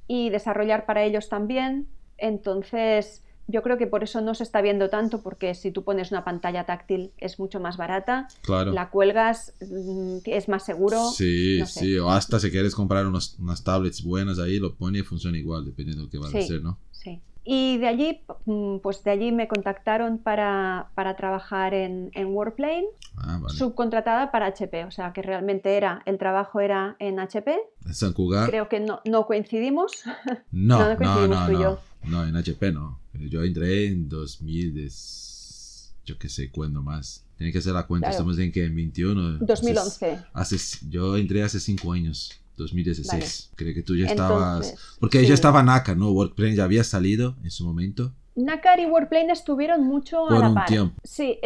y desarrollar para ellos también. Entonces, yo creo que por eso no se está viendo tanto, porque si tú pones una pantalla táctil es mucho más barata, Claro. la cuelgas, mm, es más seguro. Sí, no sé. sí, o hasta si quieres comprar unos, unas tablets buenas ahí, lo pone y funciona igual, dependiendo de lo que vas a Sí. hacer, ¿no? Y de allí, mm, pues de allí me contactaron para, para trabajar en, en Workplane, Ah, vale. subcontratada para HP, o sea que realmente era, el trabajo era en HP. ¿En? Creo que no, no coincidimos. No, no no, no, coincidimos no, tú y yo. no, en HP no. Yo entré en 2000, yo qué sé, cuándo más. Tiene que hacer la cuenta, estamos en que en 21. 2011. Hace, yo entré hace cinco años. 2016. Creo que tú ya estabas. porque ella ya estaba NACAR, ¿no? Workplane ya había salido en su momento. NACAR y Workplane estuvieron mucho Por a la un par. tiempo. Sí,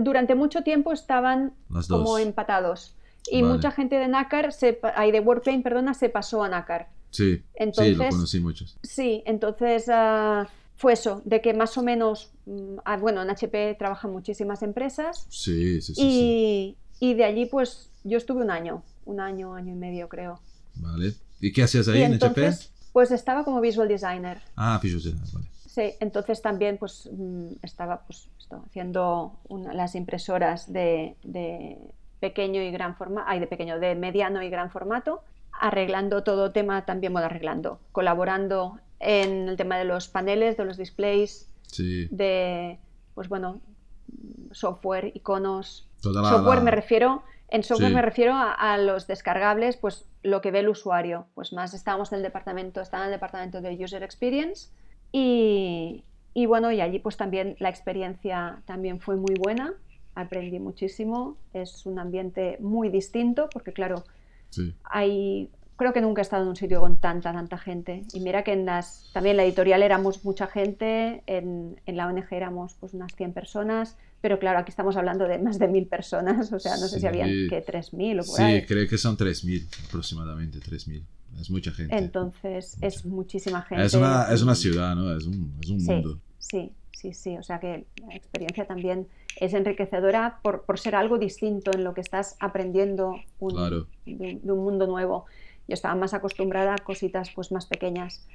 durante mucho tiempo estaban como empatados. Y Vale. mucha gente de NACAR, se, ay, de Workplane, perdona, se pasó a NACAR. Sí. sí, Entonces, lo conocí muchos. Sí, entonces ah, fue eso, de que más o menos, ah, bueno, en HP trabajan muchísimas empresas Sí, sí, sí. sí. y, y de allí pues yo estuve un año, un año, año y medio creo. Vale. ¿Y qué hacías ahí y en entonces HP? pues estaba como visual designer. Ah, Visual Design, vale. Sí, entonces también pues mm, estaba pues esto, haciendo una- las impresoras de, de pequeño y gran formato, ay, de pequeño, de mediano y gran formato, arreglando todo tema también, bueno, arreglando, colaborando en el tema de los paneles, de los displays, Sí. de, pues bueno, software, iconos. Toda la- software la- me refiero, en software Sí. me refiero a, a los descargables, pues lo que ve el usuario. Pues más estábamos en el departamento, estaba en el departamento de User Experience y, y bueno, y allí pues también la experiencia también fue muy buena, aprendí muchísimo, es un ambiente muy distinto porque claro, Sí. hay creo que nunca he estado en un sitio con tanta tanta gente y mira que en las también en la editorial éramos mucha gente en, en la ONG éramos pues unas 100 personas pero claro aquí estamos hablando de más de mil personas o sea no sé si habían que 3000 o por Sí, ahí creo que son 3.000 aproximadamente, 3.000. Es mucha gente. entonces es muchísima gente es, una, es una ciudad, ¿no? Es un, es un Sí, mundo. sí, sí, sí. O sea que la experiencia también es enriquecedora por, por ser algo distinto en lo que estás aprendiendo un- Claro. de, un- de un mundo nuevo. Yo estaba más acostumbrada a cositas pues más pequeñas.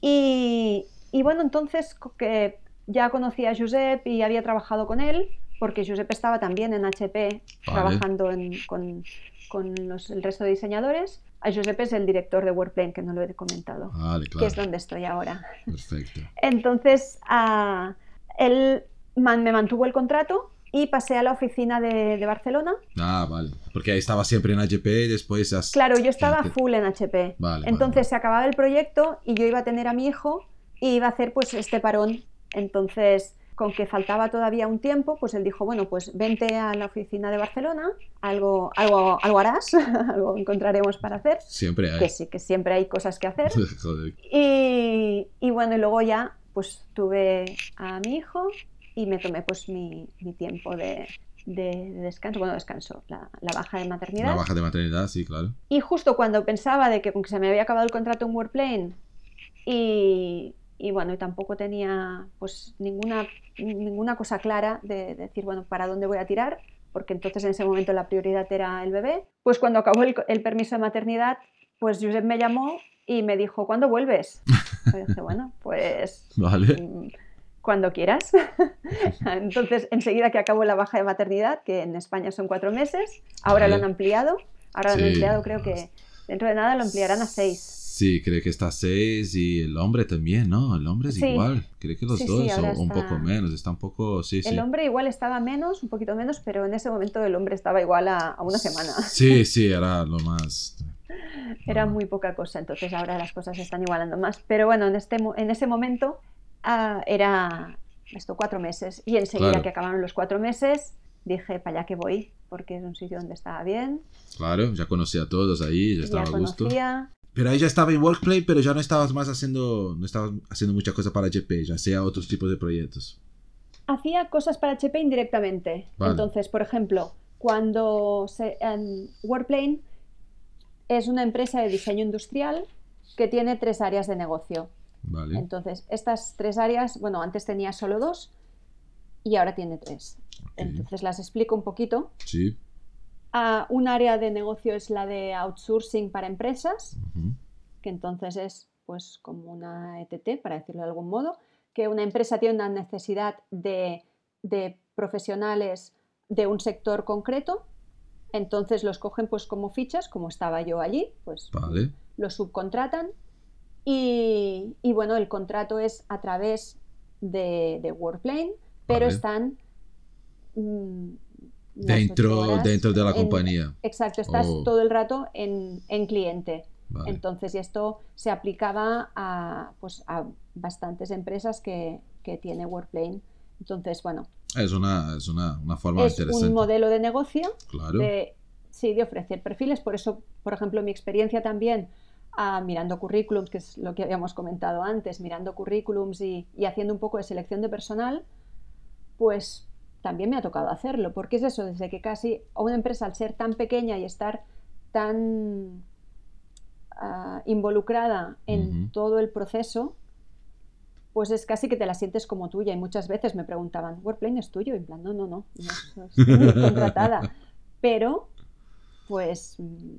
Y, y bueno, entonces que ya conocía a Josep y había trabajado con él, porque Josep estaba también en HP trabajando en- con, con los- el resto de diseñadores. A Josep es el director de Workplane, que no lo he comentado, Vale, que es claro. donde estoy ahora. Perfecto. Entonces, ah, él man- me mantuvo el contrato y pasé a la oficina de, de Barcelona. Ah, vale. Porque ahí estaba siempre en HP y después has... Claro, yo estaba full en HP. Vale, Entonces vale, se acababa el proyecto y yo iba a tener a mi hijo y iba a hacer pues este parón. Entonces, con que faltaba todavía un tiempo, pues él dijo, bueno, pues vente a la oficina de Barcelona, algo, algo, algo harás, algo encontraremos para hacer. Siempre hay. Que sí, que siempre hay cosas que hacer. Joder. Y, y bueno, y luego ya pues tuve a mi hijo y me tomé pues mi, mi tiempo de, de- de descanso, bueno, descanso, la, la baja de maternidad. Una baja de maternidad, sí, claro. Y justo cuando pensaba de que, que se me había acabado el contrato en Workplane y, y bueno, y tampoco tenía pues ninguna, ninguna cosa clara de, decir, bueno, ¿para dónde voy a tirar? Porque entonces en ese momento la prioridad era el bebé. Pues cuando acabó el, el permiso de maternidad, pues Josep me llamó y me dijo, ¿cuándo vuelves? Yo dije, bueno, pues Vale. mm, cuando quieras. Entonces, enseguida que acabó la baja de maternidad, que en España son cuatro meses, ahora lo Vale. han ampliado. Ahora lo han Sí. ampliado, creo que dentro de nada lo ampliarán a seis. Sí, creo que está seis y el hombre también, ¿no? El hombre es Sí. igual. Creo que los Sí, sí, dos, ahora o un poco menos, está un poco, sí, sí. El hombre igual estaba menos, un poquito menos, pero en ese momento el hombre estaba igual a, a una semana. Sí, sí, era lo más. Era muy poca cosa, entonces ahora las cosas se están igualando más. Pero bueno, en, este, en ese momento ah, era esto cuatro meses y enseguida Claro. que acabaron los cuatro meses dije, para allá que voy, porque es un sitio donde estaba bien, Claro, ya conocía a todos ahí, ya ya estaba a gusto. conocía, Pero ahí ya estaba en Workplay, pero ya no estabas más haciendo, no estabas haciendo mucha cosa para HP, ya hacía otros tipos de proyectos. hacía cosas para HP indirectamente. Vale. Entonces, por ejemplo, cuando se, en Workplane es una empresa de diseño industrial que tiene tres áreas de negocio. Vale. Entonces, estas tres áreas, bueno, antes tenía solo dos y ahora tiene tres. Entonces, las explico un poquito. Sí. Un área de negocio es la de outsourcing para empresas, que entonces es pues como una ETT, para decirlo de algún modo, que una empresa tiene una necesidad de, de profesionales de un sector concreto, entonces los cogen pues como fichas, como estaba yo allí, pues Vale. los subcontratan y, y, bueno, el contrato es a través de, de Workplane, pero Vale. están mm, Dentro, horas dentro de la en- compañía. Exacto, estás Oh. todo el rato en, en cliente. Vale. Entonces, y esto se aplicaba a, pues, a bastantes empresas que, que tiene Workplane. Entonces, bueno, Es una, es una, una forma es interesante. un modelo de negocio Claro. de, sí, de ofrecer perfiles. Por eso, por ejemplo, mi experiencia también ah, mirando currículums, que es lo que habíamos comentado antes, mirando currículums y, y haciendo un poco de selección de personal, pues también me ha tocado hacerlo. Porque es eso, desde que casi una empresa, al ser tan pequeña y estar tan ah, involucrada en todo el proceso, pues es casi que te la sientes como tuya. Y muchas veces me preguntaban, ¿Workplane es tuyo? Y en plan, no, no, no, no, no, estoy contratada. Pero, pues, mm,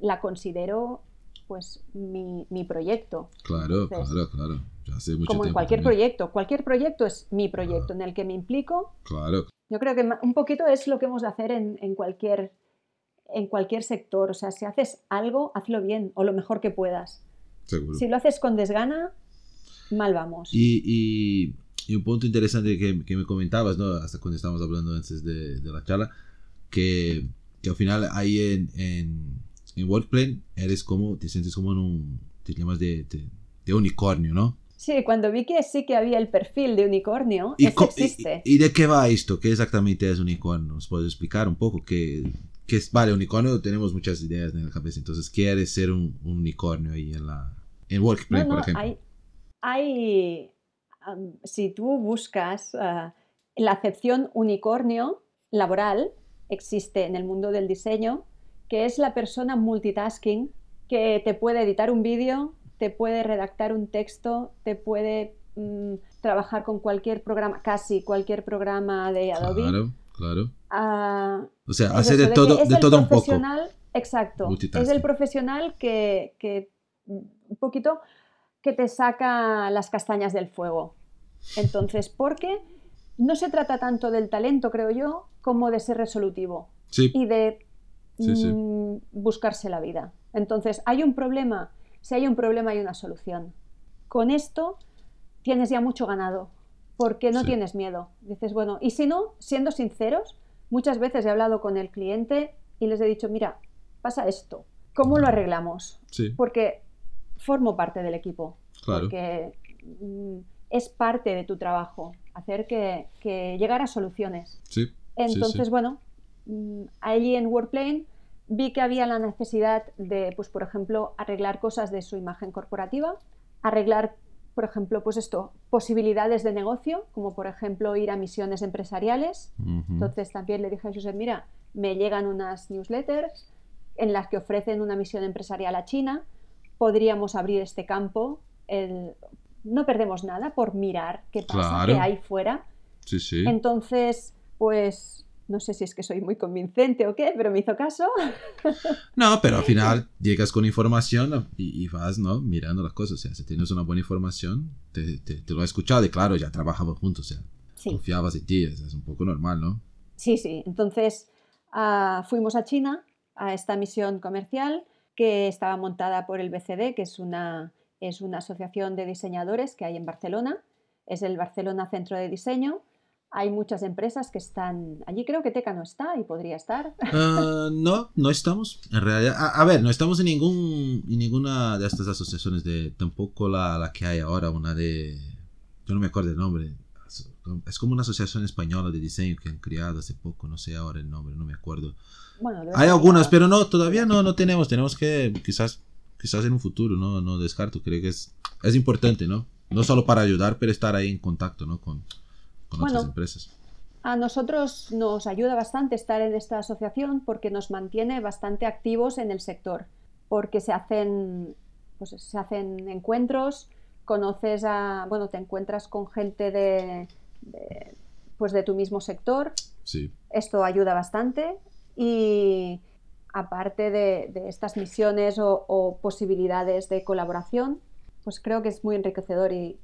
la considero, pues, mi, mi proyecto. Claro, Entonces, claro, claro. Hace mucho Como en cualquier también. proyecto. Cualquier proyecto es mi proyecto en el que me implico. Claro, Yo creo que un poquito es lo que hemos de hacer en, en cualquier, en cualquier sector. O sea, si haces algo, hazlo bien o lo mejor que puedas. seguro. Si lo haces con desgana, mal vamos. Y, y, y un punto interesante que, que me comentabas, ¿no? Hasta cuando estábamos hablando antes de, de la charla, que, que al final ahí en, en, en Workplane eres como, te sientes como en un, te llamas de, de, de unicornio, ¿no? Sí, cuando vi que sí que había el perfil de unicornio, ¿Y, ese co- existe. y, y de qué va esto? ¿Qué exactamente es unicornio? ¿Nos puedes explicar un poco? qué qué es, vale, unicornio tenemos muchas ideas en la cabeza, entonces, ¿qué eres ser un, un unicornio ahí en la en Workplane, No, por no, ejemplo? hay, hay, am, si tú buscas ah, la acepción unicornio laboral, existe en el mundo del diseño, que es la persona multitasking que te puede editar un vídeo, te puede redactar un texto, te puede mm, trabajar con cualquier programa, casi cualquier programa de Adobe. Claro, claro. Ah, O sea, eso, de todo, de el todo un poco. profesional- Exacto. Es el profesional que, que un poquito que te saca las castañas del fuego. Entonces, porque no se trata tanto del talento, creo yo, como de ser resolutivo Sí, y de Sí, sí. mm, buscarse la vida. Entonces, hay un problema. Si hay un problema, hay una solución. Con esto tienes ya mucho ganado, porque no Sí. tienes miedo. Dices, bueno, y si no, siendo sinceros, muchas veces he hablado con el cliente y les he dicho, mira, pasa esto, ¿cómo lo arreglamos? sí, Porque formo parte del equipo, claro. porque mm, es parte de tu trabajo, hacer que, que llegar a soluciones. Sí, Entonces, bueno, mm, allí en Workplane vi que había la necesidad de, pues, por ejemplo, arreglar cosas de su imagen corporativa, arreglar, por ejemplo, pues esto, posibilidades de negocio, como por ejemplo ir a misiones empresariales. Entonces también le dije a Josep, mira, me llegan unas newsletters en las que ofrecen una misión empresarial a China, podríamos abrir este campo, el- no perdemos nada por mirar qué pasa, Claro. qué hay fuera. Sí, sí. Entonces, pues no sé si es que soy muy convincente o qué, pero me hizo caso. No, pero al final llegas con información y, y vas, ¿no? Mirando las cosas. O sea, si tienes una buena información, te, te, te lo he escuchado y claro, ya trabajamos juntos. O sea, Sí, confiabas en ti. sea, es un poco normal, ¿no? sí, sí. Entonces ah, fuimos a China a esta misión comercial que estaba montada por el BCD, que es una, es una asociación de diseñadores que hay en Barcelona. Es el Barcelona Centro de Diseño. Hay muchas empresas que están allí. Creo que Teca no está y podría estar. Ah, no, no estamos. En realidad, a, a ver, no estamos en, ningún, en ninguna de estas asociaciones. de Tampoco la, la que hay ahora, una de. Yo no me acuerdo el nombre. Es como una asociación española de diseño que han creado hace poco. No sé ahora el nombre, no me acuerdo. Bueno, Hay algunas, pero no, todavía no, no tenemos. Tenemos que, quizás, quizás en un futuro, no, no descarto. Creo que es, es importante, ¿no? No solo para ayudar, pero estar ahí en contacto, ¿no? Con, con Bueno. otras empresas. A nosotros nos ayuda bastante estar en esta asociación porque nos mantiene bastante activos en el sector, porque se hacen, pues, se hacen encuentros, conoces a, bueno, te encuentras con gente de, de, pues de tu mismo sector, Sí, esto ayuda bastante y aparte de, de estas misiones o, o posibilidades de colaboración, pues creo que es muy enriquecedor y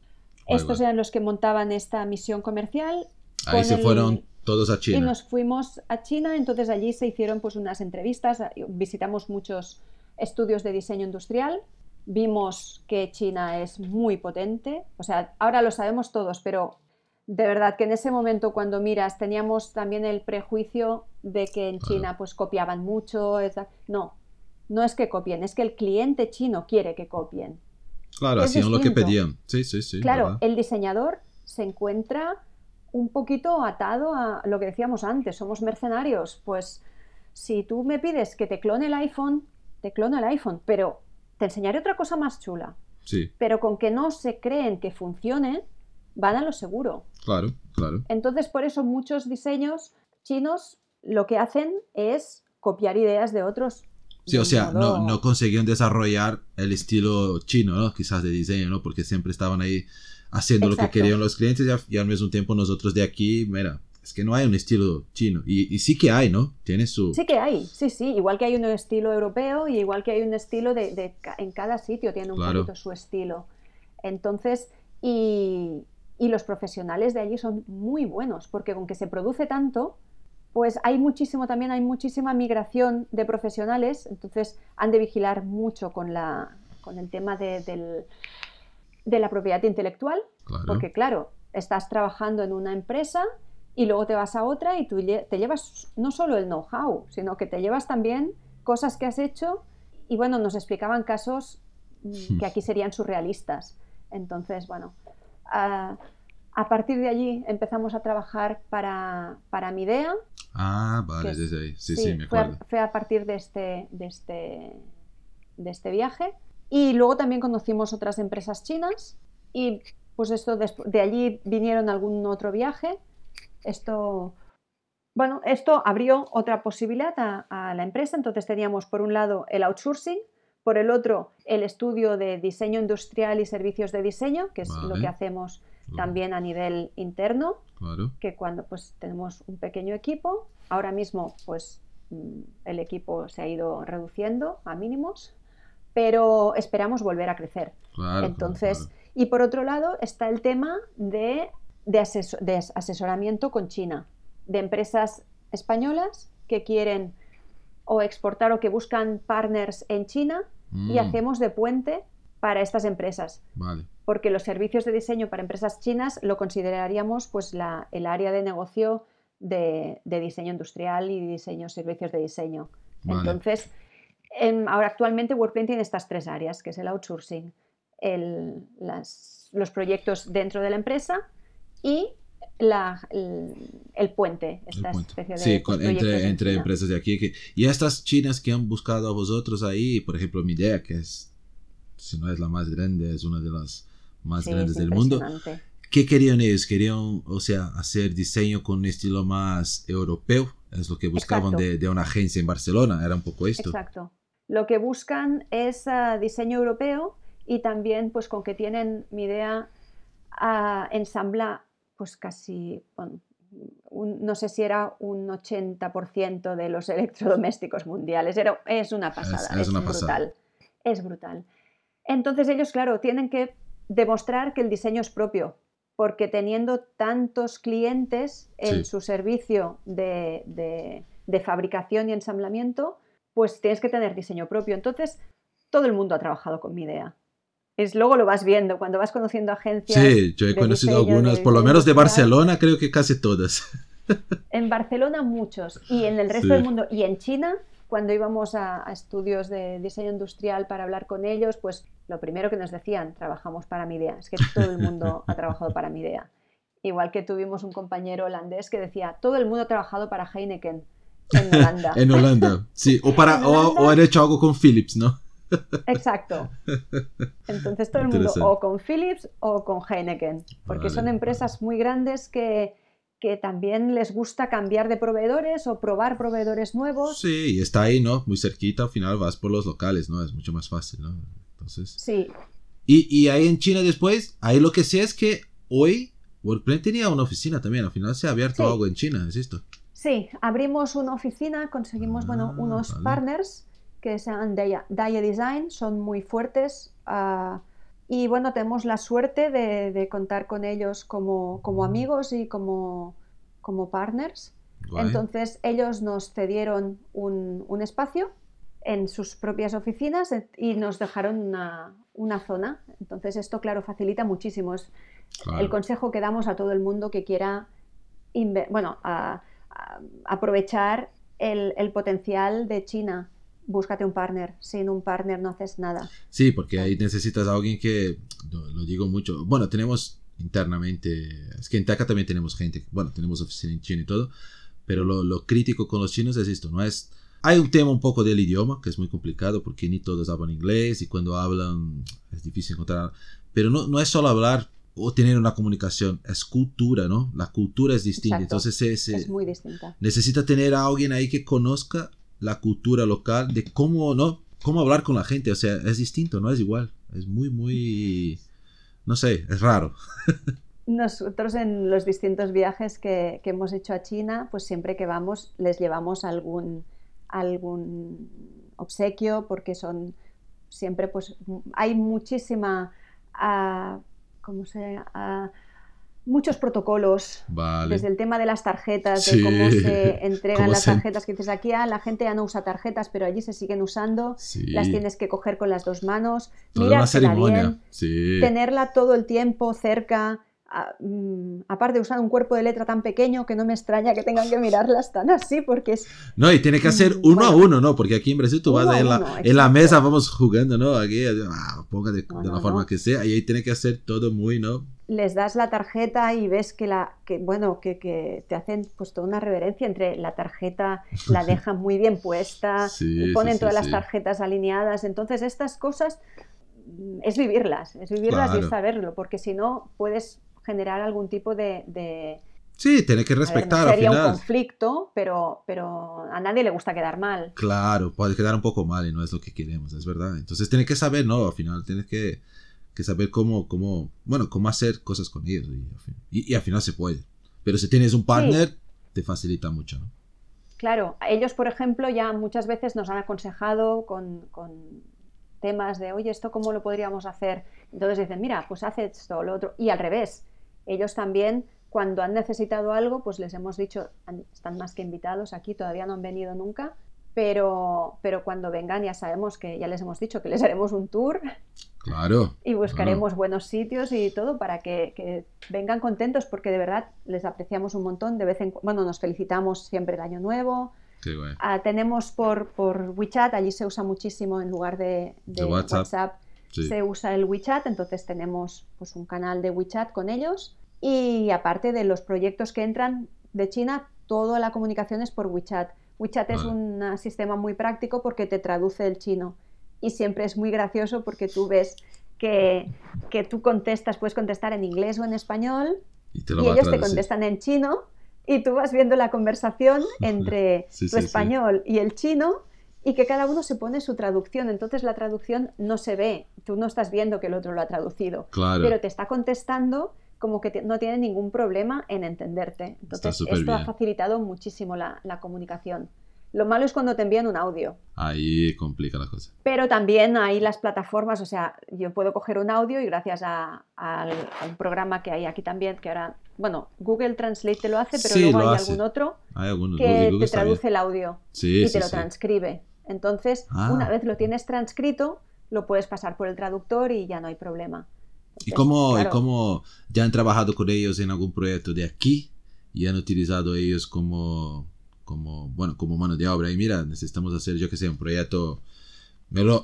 Estos eran los que montaban esta misión comercial ahí se el- fueron todos a y China. nos fuimos a China, entonces allí se hicieron pues unas entrevistas, visitamos muchos estudios de diseño industrial, vimos que China es muy potente, o sea, ahora lo sabemos todos, pero de verdad que en ese momento cuando miras teníamos también el prejuicio de que en Claro. China pues copiaban mucho, no, no es que copien, es que el cliente chino quiere que copien. Claro, es hacían lo que pedían. Sí, sí, sí. Claro, ¿verdad? el diseñador se encuentra un poquito atado a lo que decíamos antes, somos mercenarios, pues si tú me pides que te clone el iPhone, te clone el iPhone, pero te enseñaré otra cosa más chula. Sí. Pero con que no se creen que funcione, van a lo seguro. Claro, claro. Entonces, por eso muchos diseños chinos lo que hacen es copiar ideas de otros. Sí, o sea, no, no consiguieron desarrollar el estilo chino, ¿no? Quizás de diseño, ¿no? Porque siempre estaban ahí haciendo lo que querían los clientes y, al mismo tiempo nosotros de aquí, mira, es que no hay un estilo chino. Y, sí que hay, ¿no? Tiene su... Sí que hay, sí, sí. Igual que hay un estilo europeo y igual que hay un estilo de... en cada sitio tiene un poquito su estilo. Entonces, y, y los profesionales de allí son muy buenos, porque con que se produce tanto, pues hay muchísimo también, hay muchísima migración de profesionales, entonces han de vigilar mucho con, la, con el tema de, de la propiedad intelectual, porque claro, estás trabajando en una empresa y luego te vas a otra y tú te llevas no solo el know-how, sino que te llevas también cosas que has hecho y bueno, nos explicaban casos mm, que aquí serían surrealistas. Entonces, bueno, a, partir de allí empezamos a trabajar para, para Midea. Ah, vale, desde ahí. Sí, sí, me acuerdo. Fue a, partir de este, de, este, de este viaje. Y luego también conocimos otras empresas chinas y pues esto de, allí vinieron algún otro viaje. Esto, bueno, esto abrió otra posibilidad a, la empresa. Entonces teníamos por un lado el outsourcing, por el otro, el estudio de diseño industrial y servicios de diseño, que es lo que hacemos también a nivel interno, que cuando pues tenemos un pequeño equipo, ahora mismo pues mm, el equipo se ha ido reduciendo a mínimos, pero esperamos volver a crecer. Entonces, y por otro lado está el tema de, de asesoramiento con China, de empresas españolas que quieren o exportar o que buscan partners en China y mm. hacemos de puente para estas empresas. Porque los servicios de diseño para empresas chinas lo consideraríamos pues la, el área de negocio de, diseño industrial y diseño servicios de diseño. Entonces, ahora actualmente WorkPlan tiene estas tres áreas, que es el outsourcing, el, los proyectos dentro de la empresa y el, puente, esta especie de Sí, entre, entre empresas de aquí. y estas chinas que han buscado a vosotros ahí, por ejemplo, mi idea, que es, si no es la más grande, es una de las más grandes del mundo. ¿Qué querían ellos? Querían, o sea, hacer diseño con un estilo más europeo. Es lo que buscaban de, de, una agencia en Barcelona. Era un poco esto. Exacto. Lo que buscan es ah, diseño europeo y también, pues, con que tienen mi idea, a ensamblar pues casi, no sé si era un 80% de los electrodomésticos mundiales. Era, es una pasada, es, brutal. Es brutal. Entonces ellos, claro, tienen que demostrar que el diseño es propio, porque teniendo tantos clientes en su servicio de, de, fabricación y ensamblamiento, pues tienes que tener diseño propio. Entonces, todo el mundo ha trabajado con mi idea es luego lo vas viendo cuando vas conociendo agencias. Sí, yo he conocido algunas, por lo menos de Barcelona, creo que casi todas. En Barcelona muchos y en el resto del mundo y en China, cuando íbamos a, estudios de diseño industrial para hablar con ellos, pues lo primero que nos decían, trabajamos para mi idea, es que todo el mundo ha trabajado para mi idea. Igual que tuvimos un compañero holandés que decía, todo el mundo ha trabajado para Heineken en Holanda. en Holanda, sí, o, para, o han hecho algo con Philips, ¿no? Exacto. Entonces todo el mundo o con Philips o con Heineken, porque son empresas muy grandes que, que también les gusta cambiar de proveedores o probar proveedores nuevos. Sí, y está ahí, ¿no? Muy cerquita, al final vas por los locales, ¿no? Es mucho más fácil, ¿no? Entonces... Sí. Y, y ahí en China después, ahí lo que sé es que hoy WorkPlan tenía una oficina también, al final se ha abierto algo en China, ¿es esto? Sí, abrimos una oficina, conseguimos, bueno, ah, unos partners que sean Daya, Design, son muy fuertes. Ah, y bueno, tenemos la suerte de, contar con ellos como, como amigos y como, como partners. Entonces ellos nos cedieron un, un, espacio en sus propias oficinas y nos dejaron una, una zona. Entonces esto, claro, facilita muchísimo. Es el consejo que damos a todo el mundo que quiera bueno, aprovechar el, el, potencial de China búscate un partner. Sin un partner no haces nada. Sí, porque ahí necesitas a alguien que, lo, digo mucho, bueno, tenemos internamente. Es que en TACA también tenemos gente, bueno, tenemos oficina en China y todo, pero lo, lo, crítico con los chinos es esto, no es... Hay un tema un poco del idioma, que es muy complicado porque ni todos hablan inglés y cuando hablan es difícil encontrar... Pero no, no es solo hablar o tener una comunicación, es cultura, ¿no? La cultura es distinta. Entonces se, es muy distinta. Necesita tener a alguien ahí que conozca la cultura local, de cómo, ¿no? Cómo hablar con la gente, o sea, es distinto, no es igual. Es muy, muy no sé, es raro. Nosotros en los distintos viajes que, hemos hecho a China, pues siempre que vamos les llevamos algún, algún obsequio porque son siempre, pues hay muchísima, uh, ¿cómo se uh, muchos protocolos, desde el tema de las tarjetas, de cómo se entregan las tarjetas, que dices aquí ah, la gente ya no usa tarjetas, pero allí se siguen usando, las tienes que coger con las dos manos, bien, tenerla todo el tiempo cerca, aparte de usar un cuerpo de letra tan pequeño que no me extraña que tengan que mirarlas tan así porque es... No, y tiene que hacer mm, uno a uno, ¿no? Porque aquí en Brasil tú vas en la, en la, mesa, vamos jugando, ¿no? Aquí, ah, ponga de, la forma que sea, y ahí tiene que hacer todo muy, ¿no? Les das la tarjeta y ves que la, que, bueno, que, que te hacen pues toda una reverencia entre la tarjeta, la dejan muy bien puesta, ponen todas las tarjetas alineadas, entonces estas cosas mm, es vivirlas, es vivirlas y es saberlo, porque si no puedes generar algún tipo de... Sí, tiene que respetar. sería un conflicto, pero, pero a nadie le gusta quedar mal. Claro, puede quedar un poco mal y no es lo que queremos, es verdad. Entonces tiene que saber, ¿no? Al final tienes que, que saber cómo, cómo, bueno, cómo hacer cosas con ellos y, y, al final se puede. Pero si tienes un partner, te facilita mucho, ¿no? Claro, ellos, por ejemplo, ya muchas veces nos han aconsejado con, con temas de, oye, ¿esto cómo lo podríamos hacer? Entonces dicen, mira, pues hace esto, lo otro. Y al revés, ellos también, cuando han necesitado algo, pues les hemos dicho, están más que invitados aquí, todavía no han venido nunca, pero, pero cuando vengan ya sabemos que, ya les hemos dicho que les haremos un tour. Claro. Y buscaremos buenos sitios y todo para que, vengan contentos, porque de verdad les apreciamos un montón. De vez en bueno, nos felicitamos siempre el año nuevo. Ah, tenemos por, por WeChat, allí se usa muchísimo en lugar de, WhatsApp se usa el WeChat, entonces tenemos pues, un canal de WeChat con ellos. Y aparte de los proyectos que entran de China, toda la comunicación es por WeChat. WeChat es un sistema muy práctico porque te traduce el chino. Y siempre es muy gracioso porque tú ves que, que tú contestas, puedes contestar en inglés o en español y, ellos te contestan en chino y tú vas viendo la conversación entre tu español y el chino y que cada uno se pone su traducción. Entonces la traducción no se ve, tú no estás viendo que el otro lo ha traducido, pero te está contestando como que no tiene ningún problema en entenderte. Entonces esto ha facilitado muchísimo la, comunicación. Lo malo es cuando te envían un audio. Ahí complica la cosa. Pero también hay las plataformas, o sea, yo puedo coger un audio y gracias a, un programa que hay aquí también, que ahora, bueno, Google Translate te lo hace, pero luego hay algún otro que te traduce el audio y te lo transcribe. Entonces, ah. una vez lo tienes transcrito, lo puedes pasar por el traductor y ya no hay problema. ¿Y, cómo, ¿Y cómo ya han trabajado con ellos en algún proyecto de aquí y han utilizado ellos como, como, bueno, como mano de obra? Y mira, necesitamos hacer, yo que sé, un proyecto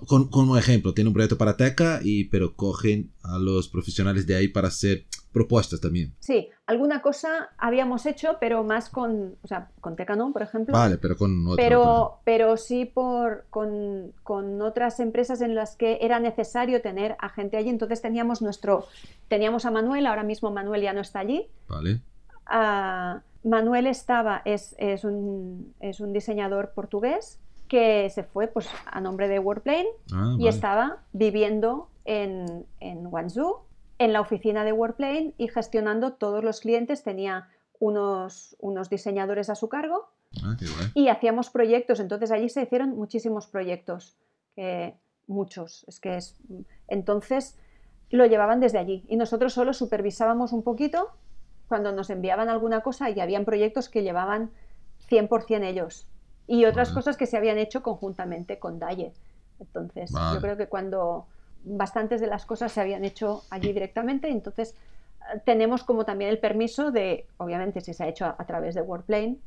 con, como ejemplo, tiene un proyecto para Teca, y, pero cogen a los profesionales de ahí para hacer propuestas también. Sí, alguna cosa habíamos hecho, pero más con, o sea, con Teca no, por ejemplo. Vale, pero con. Pero, pero sí por, con, con, otras empresas en las que era necesario tener a gente allí. Entonces teníamos nuestro, teníamos a Manuel, ahora mismo Manuel ya no está allí. Vale. Ah, Manuel estaba, es, es, un, es un diseñador portugués que se fue pues, a nombre de Wordplane ah, y estaba viviendo en, en Guangzhou, en la oficina de Wordplane y gestionando todos los clientes. Tenía unos, unos diseñadores a su cargo ah, y hacíamos proyectos. Entonces allí se hicieron muchísimos proyectos, muchos. Es que es... Entonces lo llevaban desde allí y nosotros solo supervisábamos un poquito cuando nos enviaban alguna cosa y habían proyectos que llevaban 100% ellos y otras cosas que se habían hecho conjuntamente con Daye. Entonces, yo creo que cuando bastantes de las cosas se habían hecho allí directamente, entonces eh, tenemos como también el permiso de, obviamente, si se ha hecho a, través de Wordplane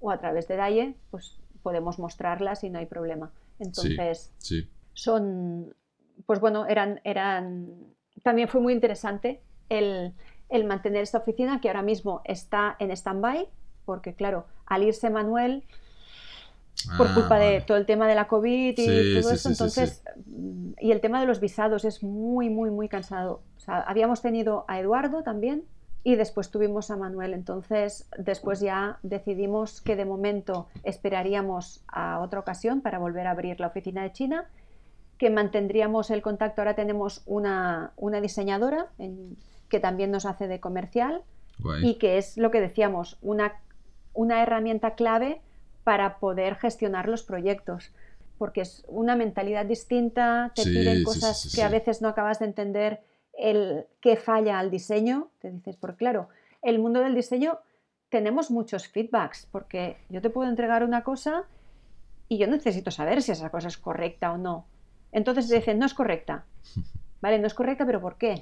o a través de Daye, pues podemos mostrarlas y no hay problema. Entonces, son, pues bueno, eran, eran, también fue muy interesante el, el mantener esta oficina que ahora mismo está en stand-by, porque claro, al irse Manuel, por Ah, culpa de vale. todo el tema de la COVID y Sí, todo sí, eso, sí, sí, entonces, mm, y el tema de los visados es muy, muy, muy cansado. O sea, habíamos tenido a Eduardo también y después tuvimos a Manuel. Entonces, después ya decidimos que de momento esperaríamos a otra ocasión para volver a abrir la oficina de China, que mantendríamos el contacto. Ahora tenemos una, una diseñadora en- que también nos hace de comercial Guay. y que es lo que decíamos, una, una herramienta clave para poder gestionar los proyectos, porque es una mentalidad distinta, te Sí, piden cosas sí, sí, que a veces no acabas de entender el qué falla al diseño, te dices, porque claro, el mundo del diseño tenemos muchos feedbacks, porque yo te puedo entregar una cosa y yo necesito saber si esa cosa es correcta o no. Entonces te dicen, no es correcta. Vale, no es correcta, pero ¿por qué?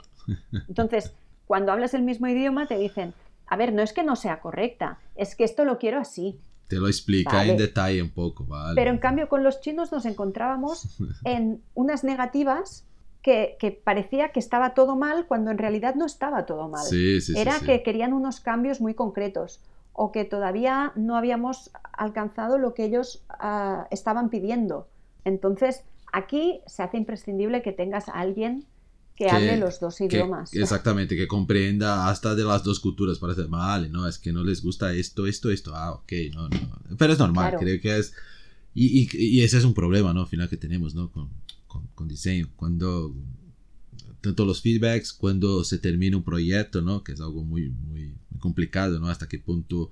Entonces, cuando hablas el mismo idioma, te dicen, a ver, no es que no sea correcta, es que esto lo quiero así. Te lo explica Vale. en detalle un poco, ¿vale? Pero en cambio, con los chinos nos encontrábamos en unas negativas que, que parecía que estaba todo mal cuando en realidad no estaba todo mal. Sí, sí, sí, Era sí. que querían unos cambios muy concretos o que todavía no habíamos alcanzado lo que ellos ah, estaban pidiendo. Entonces, aquí se hace imprescindible que tengas a alguien que, Que- hable los dos Que- idiomas. exactamente, que comprenda hasta de las dos culturas. Parece, vale, no, es que no les gusta esto, esto, esto. Ah, ok, no, no. Pero es normal, Claro. creo que es. Y, y- y ese es un problema, ¿no? Al final que tenemos, ¿no? Con, con- con diseño. Cuando. Tanto los feedbacks, cuando se termina un proyecto, ¿no? Que es algo muy, muy, muy complicado, ¿no? Hasta qué punto.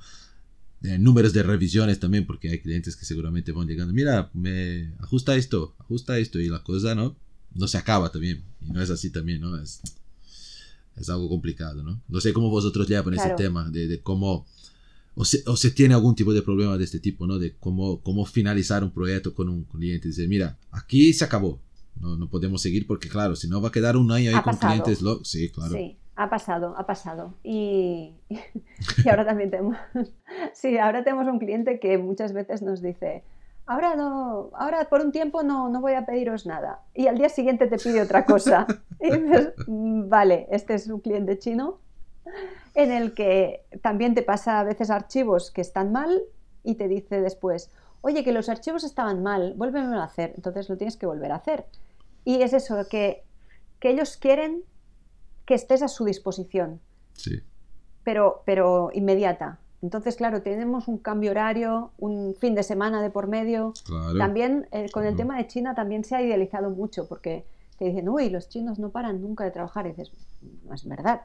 eh, números de revisiones también, porque hay clientes que seguramente van llegando. Mira, me ajusta esto, ajusta esto, y la cosa, ¿no? No se acaba también. Y no es así también, ¿no? Es, es algo complicado, ¿no? No sé cómo vosotros llevan ese Claro. tema, de, de cómo, o se, o se tiene algún tipo de problema de este tipo, ¿no? De cómo, cómo finalizar un proyecto con un cliente. Dice, mira, aquí se acabó, no, no podemos seguir porque, claro, si no va a quedar un año ahí Ha con pasado. clientes. Lo... Sí, claro. Sí, ha pasado, ha pasado. Y, y ahora también tenemos, sí, ahora tenemos un cliente que muchas veces nos dice, ahora no, ahora por un tiempo no, no voy a pediros nada. Y al día siguiente te pide otra cosa. Y dices, "Mm, vale, este es un cliente chino en el que también te pasa a veces archivos que están mal y te dice después, oye, que los archivos estaban mal, vuélvemelo a hacer. Entonces lo tienes que volver a hacer. Y es eso, que, que ellos quieren que estés a su disposición, Sí. pero, pero inmediata. Entonces, claro, tenemos un cambio horario, un fin de semana de por medio. Claro. También eh, con el Claro. tema de China también se ha idealizado mucho porque te dicen, uy, los chinos no paran nunca de trabajar. Y dices, no es verdad.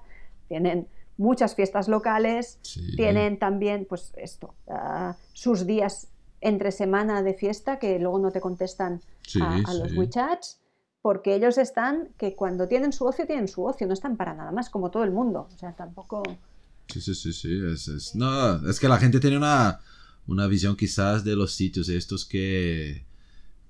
Tienen muchas fiestas locales, Sí. tienen también, pues esto, ah, sus días entre semana de fiesta que luego no te contestan Sí, a, a los sí. WeChats, porque ellos están, que cuando tienen su ocio, tienen su ocio, no están para nada más, como todo el mundo. O sea, tampoco... Sí, sí, sí, sí. Es, es- no, es que la gente tiene una, una visión quizás de los sitios estos que,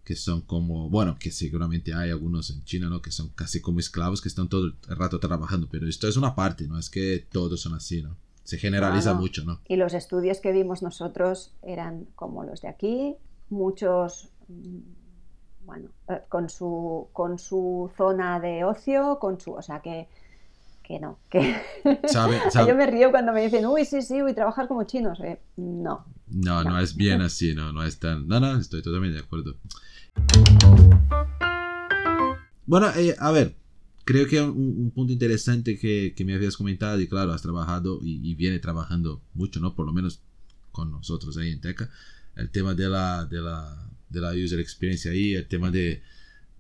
que son como, bueno, que seguramente hay algunos en China, ¿no? Que son casi como esclavos que están todo el rato trabajando, pero esto es una parte, ¿no? Es que todos son así, ¿no? Se generaliza Claro. mucho, ¿no? Y los estudios que vimos nosotros eran como los de aquí, muchos, mm, bueno, eh, con su, con su zona de ocio, con su, o sea, que, que no, que ¿Sabe, yo sabe- me río cuando me dicen, uy, sí, sí, uy, trabajar como chinos. Eh, no, No, no No. es bien así, no, no es tan... No, no, estoy totalmente de acuerdo. Bueno, eh, a ver, creo que un, un punto interesante que, que me habías comentado, y claro, has trabajado y, y viene trabajando mucho, ¿no? Por lo menos con nosotros ahí en Teca, el tema de la, de la, de la user experience ahí, el tema de,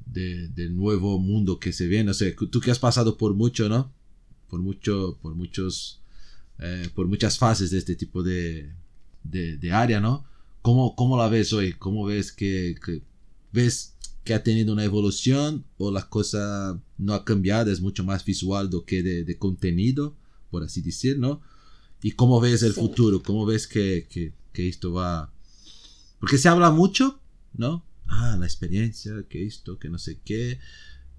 de- del nuevo mundo que se viene, o sea, tú que has pasado por mucho, ¿no? Por mucho, por muchos, eh, por muchas fases de este tipo de, de, de área, ¿no? ¿Cómo, ¿Cómo la ves hoy? ¿Cómo ves que, que- ves que ha tenido una evolución o la cosa no ha cambiado, es mucho más visual do que de, de contenido, por así decir, ¿no? ¿Y cómo ves el Sí. futuro? ¿Cómo ves que, que, que esto va? Porque se habla mucho, ¿no? Ah, la experiencia, que esto, que no sé qué.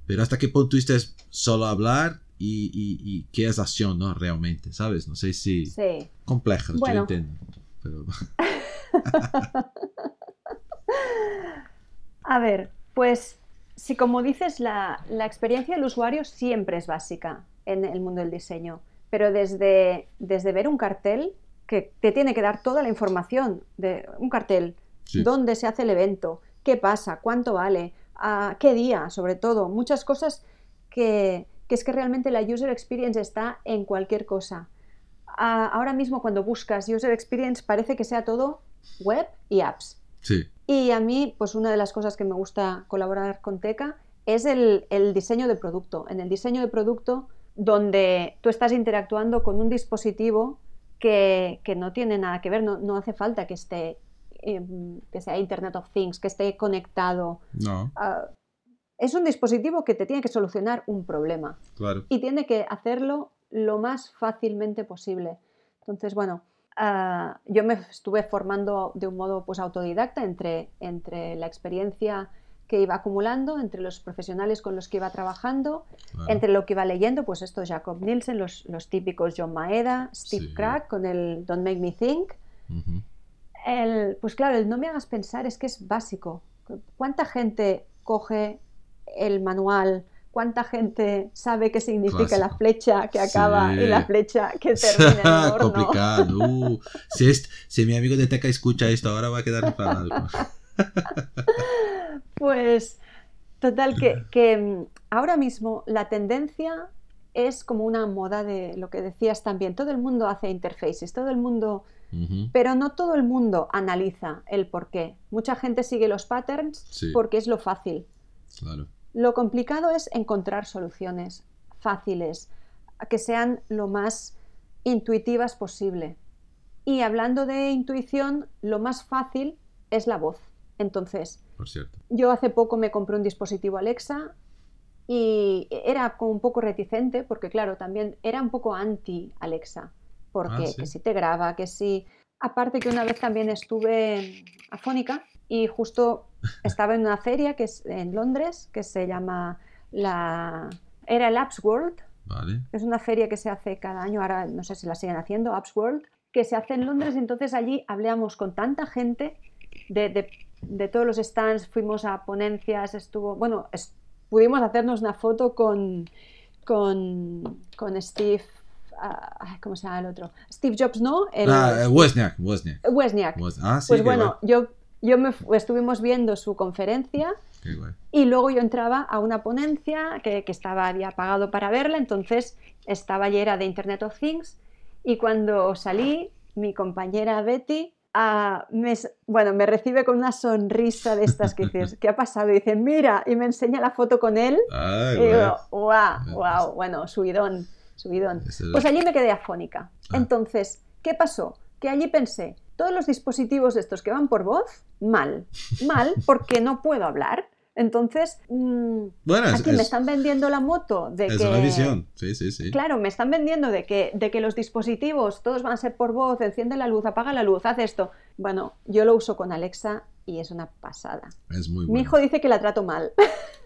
Pero hasta qué punto es solo hablar y, y, y qué es acción, ¿no? Realmente, ¿sabes? No sé si... sí. Complejo, yo Bueno. entiendo. Pero... A ver, pues si como dices, la, la experiencia del usuario siempre es básica en el mundo del diseño, pero desde, desde ver un cartel que te tiene que dar toda la información de un cartel, Sí. dónde se hace el evento, qué pasa, cuánto vale, a qué día, sobre todo, muchas cosas que, que es que realmente la user experience está en cualquier cosa. A- ahora mismo cuando buscas user experience parece que sea todo web y apps. Sí, Y a mí, pues una de las cosas que me gusta colaborar con Teca es el, el diseño de producto. En el diseño de producto donde tú estás interactuando con un dispositivo que, que no tiene nada que ver, no, no hace falta que esté, em, que sea Internet of Things, que esté conectado. no, es un dispositivo que te tiene que solucionar un problema claro. y tiene que hacerlo lo más fácilmente posible. Entonces, bueno, ah, yo me estuve formando de un modo pues, autodidacta entre, entre la experiencia que iba acumulando, entre los profesionales con los que iba trabajando, claro. entre lo que iba leyendo, pues esto Jacob Nielsen, los, los típicos John Maeda, Steve Sí. Crack con el Don't Make Me Think. El, pues claro, el no me hagas pensar es que es básico. ¿Cuánta gente coge el manual? ¿Cuánta gente sabe qué significa la flecha que acaba Sí. y la flecha que termina en el horno? Complicado. Uh, si, est- si mi amigo de Teca escucha esto, ahora va a quedar enfadado. Pues total que, que, mm, ahora mismo la tendencia es como una moda de lo que decías también. Todo el mundo hace interfaces, todo el mundo, pero no todo el mundo analiza el por qué. Mucha gente sigue los patterns Sí, porque es lo fácil. claro. Lo complicado es encontrar soluciones fáciles, que sean lo más intuitivas posible. Y hablando de intuición, lo más fácil es la voz. Entonces, Por cierto. yo hace poco me compré un dispositivo Alexa y era como un poco reticente porque claro, también era un poco anti Alexa, porque Ah, ¿sí? que si te graba, que si... Aparte que una vez también estuve afónica y justo estaba en una feria que es en Londres que se llama la... Era el Apps World, Vale. es una feria que se hace cada año, ahora no sé si la siguen haciendo, Apps World, que se hace en Londres. Entonces allí hablamos con tanta gente de, de- de todos los stands, fuimos a ponencias, estuvo, bueno, es- pudimos hacernos una foto con, con, con Steve, ah, ay, ¿cómo se llama el otro? Steve Jobs, ¿no? El, Ah, eh, Wozniak, Wozniak. Wozniak. Woz- Ah, sí, Pues bueno, guay. yo, yo me estuvimos viendo su conferencia y luego yo entraba a una ponencia que, que estaba, había pagado para verla, entonces estaba y era de Internet of Things. Y cuando salí, mi compañera Betty ah, me, bueno, me recibe con una sonrisa de estas que dices, ¿qué ha pasado? Y dice, mira, y me enseña la foto con él. Ay, y guay. digo, wow, wow, bueno, subidón, subidón. Pues allí me quedé afónica. Ah. Entonces, ¿qué pasó? Que allí pensé, todos los dispositivos estos que van por voz, mal, mal, porque no puedo hablar. Entonces, mm, Bueno, es, aquí me es- están vendiendo la moto de es que... una visión. Sí, sí, sí. Claro, me están vendiendo de que, de que los dispositivos todos van a ser por voz, enciende la luz, apaga la luz, haz esto. Bueno, yo lo uso con Alexa y es una pasada. Es muy bueno. Mi hijo dice que la trato mal.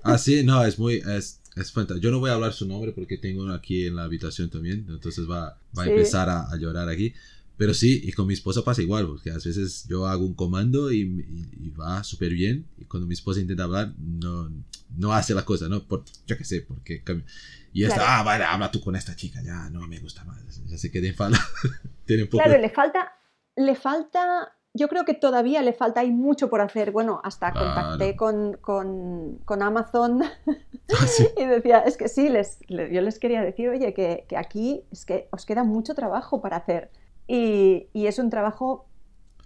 Ah, sí, no, es muy, es, es fantástico. Yo no voy a hablar su nombre porque tengo uno aquí en la habitación también, entonces va, va a empezar a, a llorar aquí. Pero sí, y con mi esposa pasa igual, porque a veces yo hago un comando y, y- y va súper bien, y cuando mi esposa intenta hablar, no, no hace la cosa, ¿no? Por, yo qué sé, porque cambia. Y esta, Claro. ah, vale, habla tú con esta chica, ya no me gusta más, ya se queda enfada. Tiene un poco... Claro, le falta, le falta, yo creo que todavía le falta, hay mucho por hacer. Bueno, hasta contacté con, con, con Amazon Ah, sí. y decía, es que sí, les, le- yo les quería decir, oye, que, que aquí es que os queda mucho trabajo para hacer. Y, y es un trabajo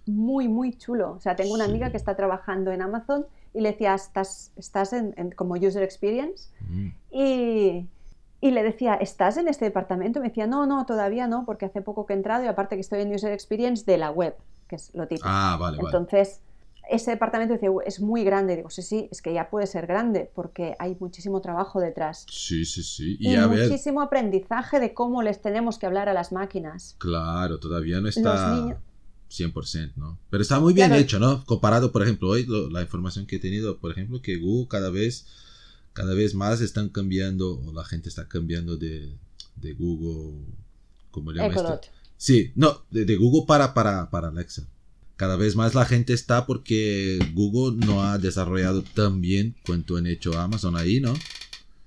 muy, muy chulo. O sea, tengo una Sí. amiga que está trabajando en Amazon y le decía, ¿estás, estás en, en- como user experience? Mm, Y, y le decía, ¿estás en este departamento? Y me decía, no, no, todavía no, porque hace poco que he entrado y aparte que estoy en User Experience de la web, que es lo típico. Ah, vale, vale. Entonces, ese departamento dice, "Uh, es muy grande. Digo, sí, sí, es que ya puede ser grande porque hay muchísimo trabajo detrás. Sí, sí, sí. Y, Y a ver, muchísimo aprendizaje de cómo les tenemos que hablar a las máquinas. claro, todavía no está... niños- 100%, ¿no? Pero está muy bien Claro. hecho, ¿no? Comparado, por ejemplo, hoy lo- la información que he tenido, por ejemplo, que Google cada vez, cada vez más están cambiando, o la gente está cambiando de, de Google, ¿cómo le llaman esto? Ecolot. Sí, no, de, Google para, para, para Alexa. Cada vez más la gente está porque Google no ha desarrollado tan bien cuanto han hecho Amazon ahí, ¿no?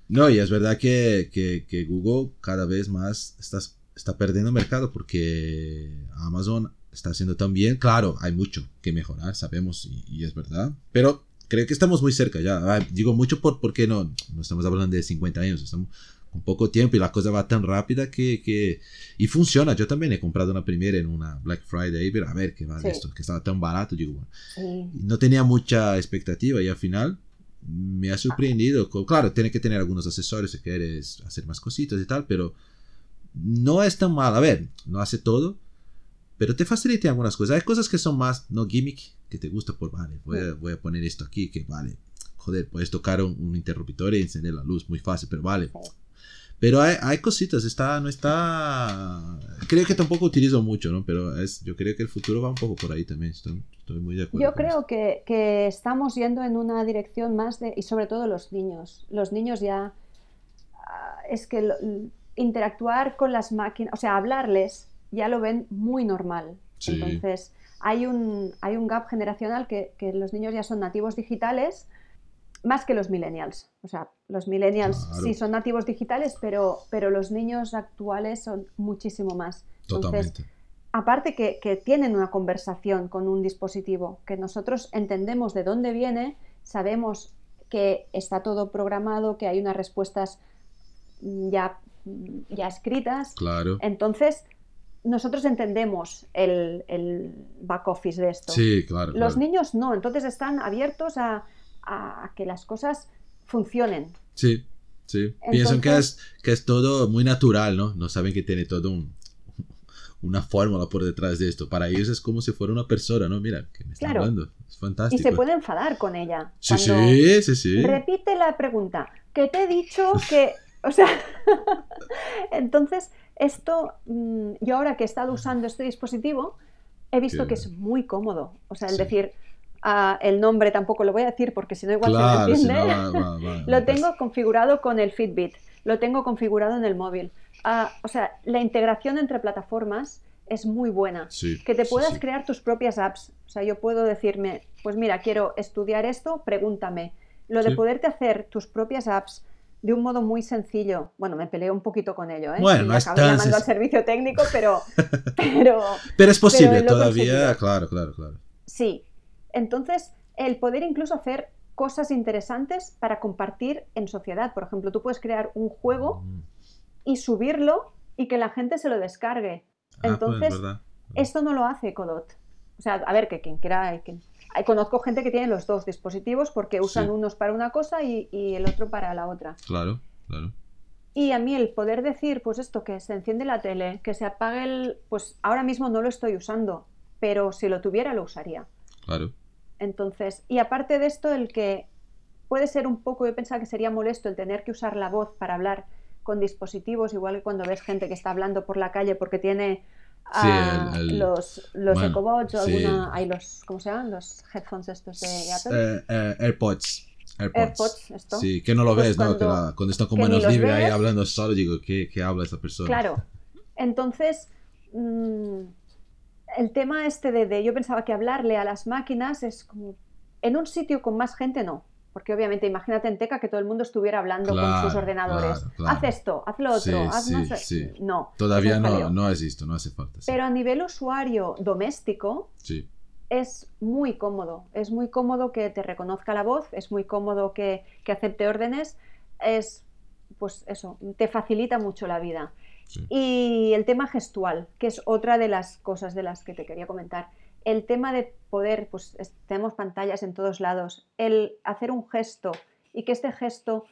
No, y es verdad que, que, Google cada vez más estás está perdiendo mercado porque Amazon está haciendo tan bien. Claro, hay mucho que mejorar, sabemos, y, es verdad. Pero creo que estamos muy cerca ya. Ah, digo mucho por, porque no, no estamos hablando de 50 años, estamos con poco tiempo y la cosa va tan rápida que, que, Y funciona. Yo también he comprado una primera en una Black Friday, pero a ver qué va esto, que estaba tan barato. Digo, No tenía mucha expectativa y al final me ha sorprendido. Claro, tiene que tener algunos accesorios si quieres hacer más cositas y tal, pero no es tan mal. A ver, no hace todo, pero te facilita algunas cosas. Hay cosas que son más, no gimmick, que te gusta por, vale, voy a, voy a poner esto aquí, que vale, joder, puedes tocar un, interruptor y encender la luz muy fácil, pero vale. Pero hay, hay, cositas, está, no está... Creo que tampoco utilizo mucho, ¿no? Pero es, yo creo que el futuro va un poco por ahí también, estoy, estoy muy de acuerdo. Yo creo que, que, estamos yendo en una dirección más de... Y sobre todo los niños. Los niños ya... Ah, es que interactuar con las máquinas, o sea, hablarles, ya lo ven muy normal. Entonces, hay un, hay un gap generacional que, que, los niños ya son nativos digitales más que los millennials. O sea, los millennials sí son nativos digitales, pero, pero los niños actuales son muchísimo más. Entonces, aparte que, que, tienen una conversación con un dispositivo, que nosotros entendemos de dónde viene, sabemos que está todo programado, que hay unas respuestas ya ya escritas. Claro. Entonces, nosotros entendemos el, el, back office de esto. Sí, claro. Los niños no, entonces están abiertos a, a, que las cosas funcionen. Sí, sí. Piensan que es, que es todo muy natural, ¿no? No saben que tiene todo un, una fórmula por detrás de esto. Para ellos es como si fuera una persona, ¿no? Mira, que me está hablando. Es fantástico. Y se puede enfadar con ella. Sí, sí, sí, sí. Repite la pregunta. Que te he dicho que o sea, entonces, esto, mm, yo ahora que he estado usando este dispositivo, he visto que es muy cómodo. O sea, el decir el nombre tampoco lo voy a decir porque si no igual se me entiende. lo tengo configurado con el Fitbit, lo tengo configurado en el móvil. Ah, o sea, la integración entre plataformas es muy buena. que te puedas crear tus propias apps. O sea, yo puedo decirme, pues mira, quiero estudiar esto, pregúntame. Lo de poderte hacer tus propias apps, de un modo muy sencillo. Bueno, me peleé un poquito con ello, ¿eh? Bueno, no es tan llamando al servicio técnico, pero... Pero, pero es posible todavía, claro, claro, claro. Sí. Entonces, el poder incluso hacer cosas interesantes para compartir en sociedad. Por ejemplo, tú puedes crear un juego mm. y subirlo y que la gente se lo descargue. Ah, pues, Entonces, esto no lo hace Codot. O sea, a ver, que quien quiera, quien Conozco gente que tiene los dos dispositivos porque usan unos para una cosa y, el otro para la otra. Claro, claro. Y a mí el poder decir, pues esto, que se enciende la tele, que se apague el... Pues ahora mismo no lo estoy usando, pero si lo tuviera lo usaría. Claro. Entonces, y aparte de esto, el que puede ser un poco, yo pensaba que sería molesto el tener que usar la voz para hablar con dispositivos, igual que cuando ves gente que está hablando por la calle porque tiene los, los Ecobots o alguna. Hay los, ¿Cómo se llaman? Los headphones estos de Apple. Eh, eh, AirPods. AirPods. esto. Sí, que no lo pues ves, cuando, ¿no? cuando está con manos libres ahí hablando solo, digo, ¿qué, ¿qué, habla esta persona? Claro. Entonces, mm, el tema este de, de, yo pensaba que hablarle a las máquinas es como. En un sitio con más gente, no. Porque obviamente, imagínate en Teca que todo el mundo estuviera hablando con sus ordenadores. Haz esto, haz lo otro, haz no sé. No. Todavía no, no esto, no hace falta. Pero a nivel usuario doméstico, es muy cómodo. Es muy cómodo que te reconozca la voz, es muy cómodo que, que acepte órdenes. Es, pues eso, te facilita mucho la vida. Y el tema gestual, que es otra de las cosas de las que te quería comentar el tema de poder, pues tenemos pantallas en todos lados, el hacer un gesto y que este gesto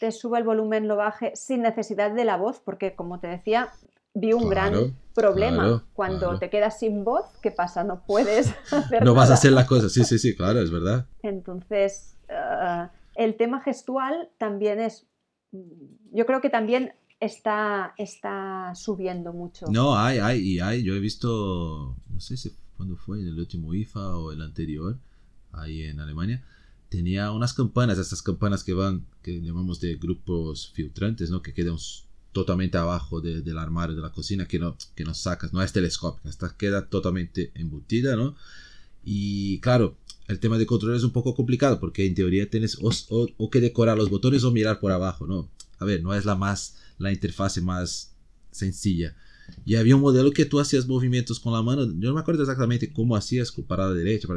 te suba el volumen, lo baje sin necesidad de la voz, porque como te decía, vi un gran problema. Cuando te quedas sin voz, ¿qué pasa? No puedes hacer No vas a hacer las cosas, sí, sí, sí, claro, es verdad. Entonces, eh, el tema gestual también es, yo creo que también está, está subiendo mucho. No, hay, hay, y hay, yo he visto, no sé si cuando fue, en el último IFA o el anterior, ahí en Alemania, tenía unas campanas, estas campanas que van, que llamamos de grupos filtrantes, ¿no? Que quedan totalmente abajo del armario de la cocina, que no, que no sacas, no es telescópica, esta queda totalmente embutida, ¿no? Y claro, el tema de control es un poco complicado porque en teoría tienes o, o, que decorar los botones o mirar por abajo, ¿no? A ver, no es la más, la interfase más sencilla. Y había un modelo que tú hacías movimientos con la mano, yo no me acuerdo exactamente cómo hacías para la derecha,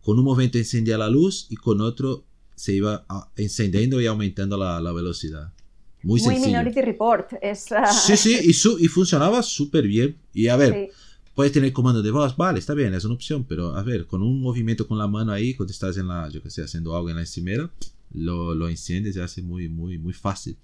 con un movimiento encendía la luz y con otro se iba encendiendo y aumentando la, la velocidad. Muy, Muy Minority Report. Es, uh... Sí, sí, y, su, y funcionaba súper bien. Y a ver, sí. puedes tener comando de voz, vale, está bien, es una opción, pero a ver, con un movimiento con la mano ahí, cuando estás en la, yo que sé, haciendo algo en la encimera, lo, lo enciendes y hace muy, muy, muy fácil.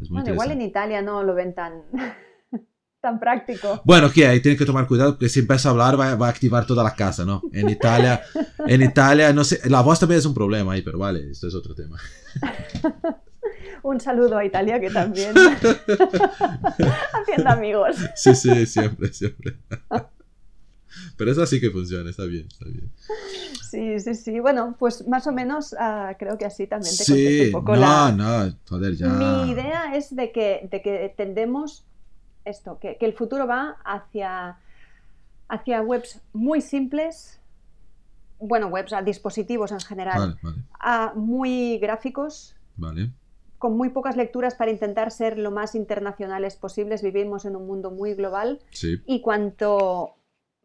Es muy bueno, igual en Italia no lo ven tan, tan práctico. Bueno, que ahí tienes que tomar cuidado porque si empieza a hablar va, va, a activar toda la casa, ¿no? En Italia, en Italia, no sé, la voz también es un problema ahí, pero vale, esto es otro tema. un saludo a Italia que también haciendo amigos. Sí, sí, siempre, siempre. Pero eso sí que funciona, está bien, está bien. Sí, sí, sí. Bueno, pues más o menos uh, creo que así también te sí, un poco no, la... no, joder, ya. Mi idea es de que, de que tendemos esto, que, que el futuro va hacia, hacia webs muy simples, bueno, webs a dispositivos en general, Vale, vale, a muy gráficos, vale. con muy pocas lecturas para intentar ser lo más internacionales posibles. Vivimos en un mundo muy global Sí, y cuanto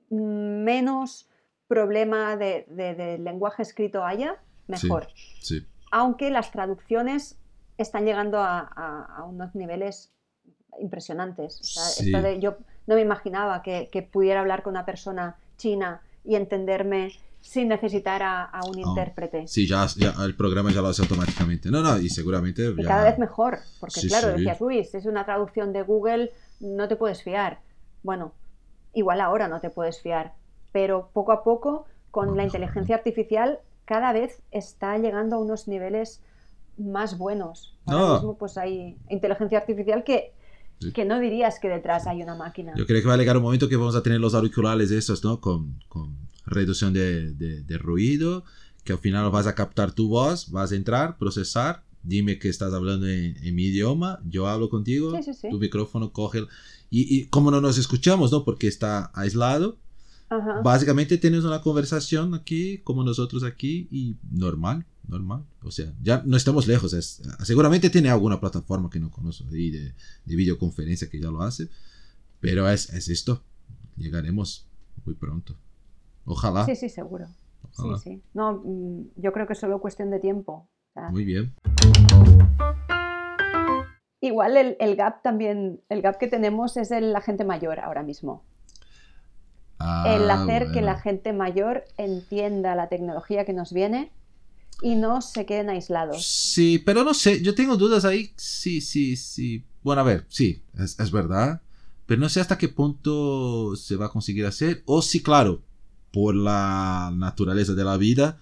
menos problema de, de- de lenguaje escrito haya, mejor. sí. Aunque las traducciones están llegando a, a- a unos niveles impresionantes. O sea, Sí. esto de- yo no me imaginaba que, que pudiera hablar con una persona china y entenderme sin necesitar a, a un Oh, intérprete. Sí, ya, ya el programa ya lo hace automáticamente. No, no, y seguramente. Y ya- cada vez mejor, porque Sí, claro, sí. decías, uy, si es una traducción de Google, no te puedes fiar. Bueno, igual ahora no te puedes fiar, pero poco a poco, con la inteligencia artificial, cada vez está llegando a unos niveles más buenos. Ahora No. mismo, pues hay inteligencia artificial que, Sí. que no dirías que detrás hay una máquina. Yo creo que va a llegar un momento que vamos a tener los auriculares esos, ¿no? Con, con reducción de, de- de ruido, que al final vas a captar tu voz, vas a entrar, procesar, dime que estás hablando en, en mi idioma, yo hablo contigo, Sí, sí, sí. tu micrófono coge... Y, y como no nos escuchamos, ¿no? Porque está aislado, Ajá. básicamente tienes una conversación aquí, como nosotros aquí, y normal, normal. O sea, ya no estamos lejos. Es, seguramente tiene alguna plataforma que no conozco ahí de, de videoconferencia que ya lo hace, pero es, es esto. Llegaremos muy pronto. Ojalá. Sí, sí, seguro. ojalá. Sí, sí. No, mm, yo creo que es solo cuestión de tiempo. O sea, Muy bien. Igual el, el gap también, el gap que tenemos es el la gente mayor ahora mismo. el Ah, hacer que la bueno. gente mayor entienda la tecnología que nos viene y no se queden aislados. Sí, pero no sé, yo tengo dudas ahí. Sí, sí, sí. Bueno, a ver, sí, es, es verdad. Pero no sé hasta qué punto se va a conseguir hacer. O si, claro, por la naturaleza de la vida,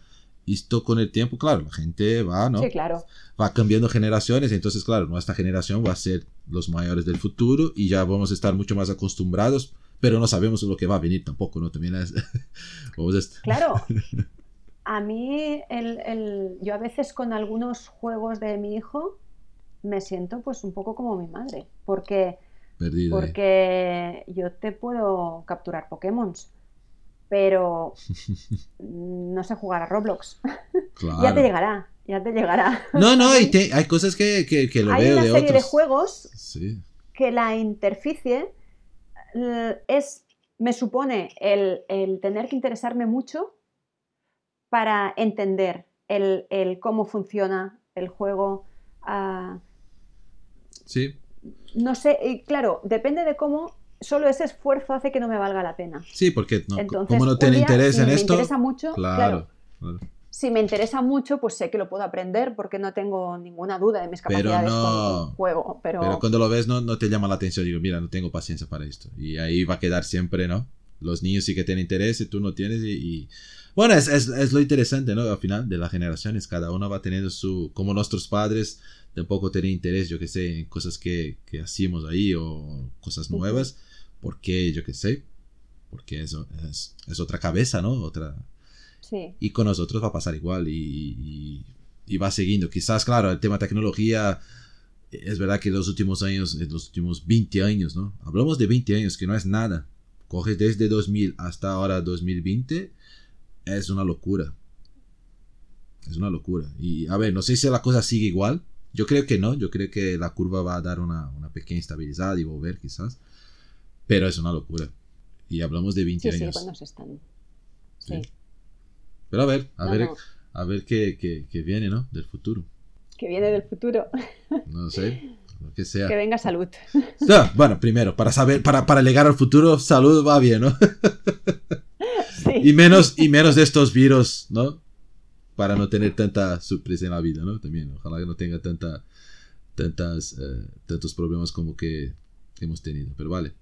esto con el tiempo, claro, la gente va, ¿no? Sí, claro. Va cambiando generaciones. Entonces, claro, nuestra generación va a ser los mayores del futuro y ya vamos a estar mucho más acostumbrados. Pero no sabemos lo que va a venir tampoco, ¿no? También es... vamos a Claro. A mí, el, el- yo a veces con algunos juegos de mi hijo me siento pues un poco como mi madre, porque, porque yo te puedo capturar Pokémon, pero no sé jugar a Roblox. Claro. Ya te llegará, ya te llegará. No, no, y te- hay cosas que, que, que lo Hay veo una de serie de otros. juegos Sí. que la interficie eh, es, me supone el, el tener que interesarme mucho para entender el, el cómo funciona el juego. ah, Sí, no sé, y claro, depende de cómo, solo ese esfuerzo hace que no me valga la pena. sí, porque no, Entonces, como no tiene interés si en me esto, interesa mucho, claro, claro, si me interesa mucho, pues sé que lo puedo aprender porque no tengo ninguna duda de mis Pero capacidades no- con el juego. Pero, Pero cuando lo ves no, no te llama la atención, digo, mira, no tengo paciencia para esto. Y ahí va a quedar siempre, ¿no? Los niños sí que tienen interés y tú no tienes y... y- Bueno, es, es, es lo interesante, ¿no? Al final de las generaciones, cada uno va teniendo su... Como nuestros padres tampoco tienen interés, yo que sé, en cosas que, que hacíamos ahí o cosas nuevas, porque, yo que sé, porque eso es, es otra cabeza, ¿no? Otra... sí. Y con nosotros va a pasar igual y, y- y va siguiendo. Quizás, claro, el tema tecnología, es verdad que en los últimos años, en los últimos 20 años, ¿no? Hablamos de 20 años, que no es nada. Coges desde 2000 hasta ahora 2020, es una locura. Es una locura. Y a ver, no sé si la cosa sigue igual. Yo creo que no. Yo creo que la curva va a dar una, una pequeña estabilidad y volver quizás. Pero es una locura. Y hablamos de 20 Sí, sí, años. buenos están. Sí. Sí. Pero a ver, a No, ver, no, a ver qué, qué- qué viene, ¿no? Del futuro. que viene del futuro. No sé, lo que sea. Que venga salud. Bueno, primero, para saber, para, para llegar al futuro, salud va bien, ¿no? Sí. Y menos, y menos de estos virus, ¿no? Para no tener tanta sorpresa en la vida, ¿no? También, ojalá que no tenga tanta, tantas, eh, tantos problemas como que hemos tenido. Pero vale,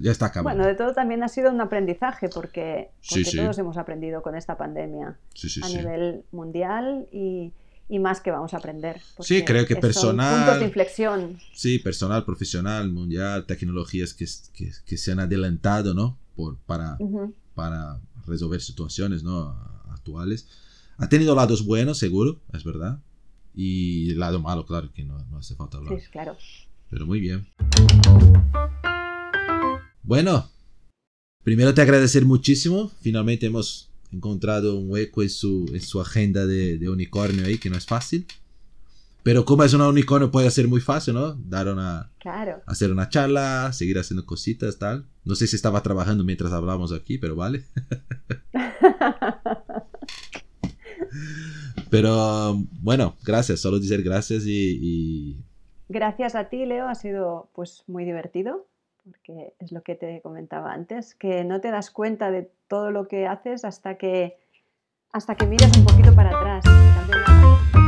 Ya- está acabando. Bueno, de todo también ha sido un aprendizaje porque, Sí, porque sí. todos hemos aprendido con esta pandemia sí, sí, a sí. nivel mundial y, y más que vamos a aprender. Sí, creo que son personal- Puntos de inflexión. Sí, personal, profesional, mundial, tecnologías que, que, que se han adelantado, ¿no? Por, para, Ujú. para resolver situaciones ¿no? actuales. Ha tenido lados buenos, seguro, es verdad. Y el lado malo, claro, que no, no hace falta hablar. Sí, claro. Pero muy bien. Bueno, primero te agradecer muchísimo. Finalmente hemos encontrado un hueco en su, en su agenda de, de unicornio ahí, que no es fácil. Pero como es un unicornio puede ser muy fácil, ¿no? Dar una, Claro. hacer una charla, seguir haciendo cositas, tal. No sé si estaba trabajando mientras hablábamos aquí, pero vale. Pero bueno, gracias, solo decir gracias y, y Gracias a ti, Leo, ha sido pues muy divertido, porque es lo que te comentaba antes, que no te das cuenta de todo lo que haces hasta que hasta que miras un poquito para atrás.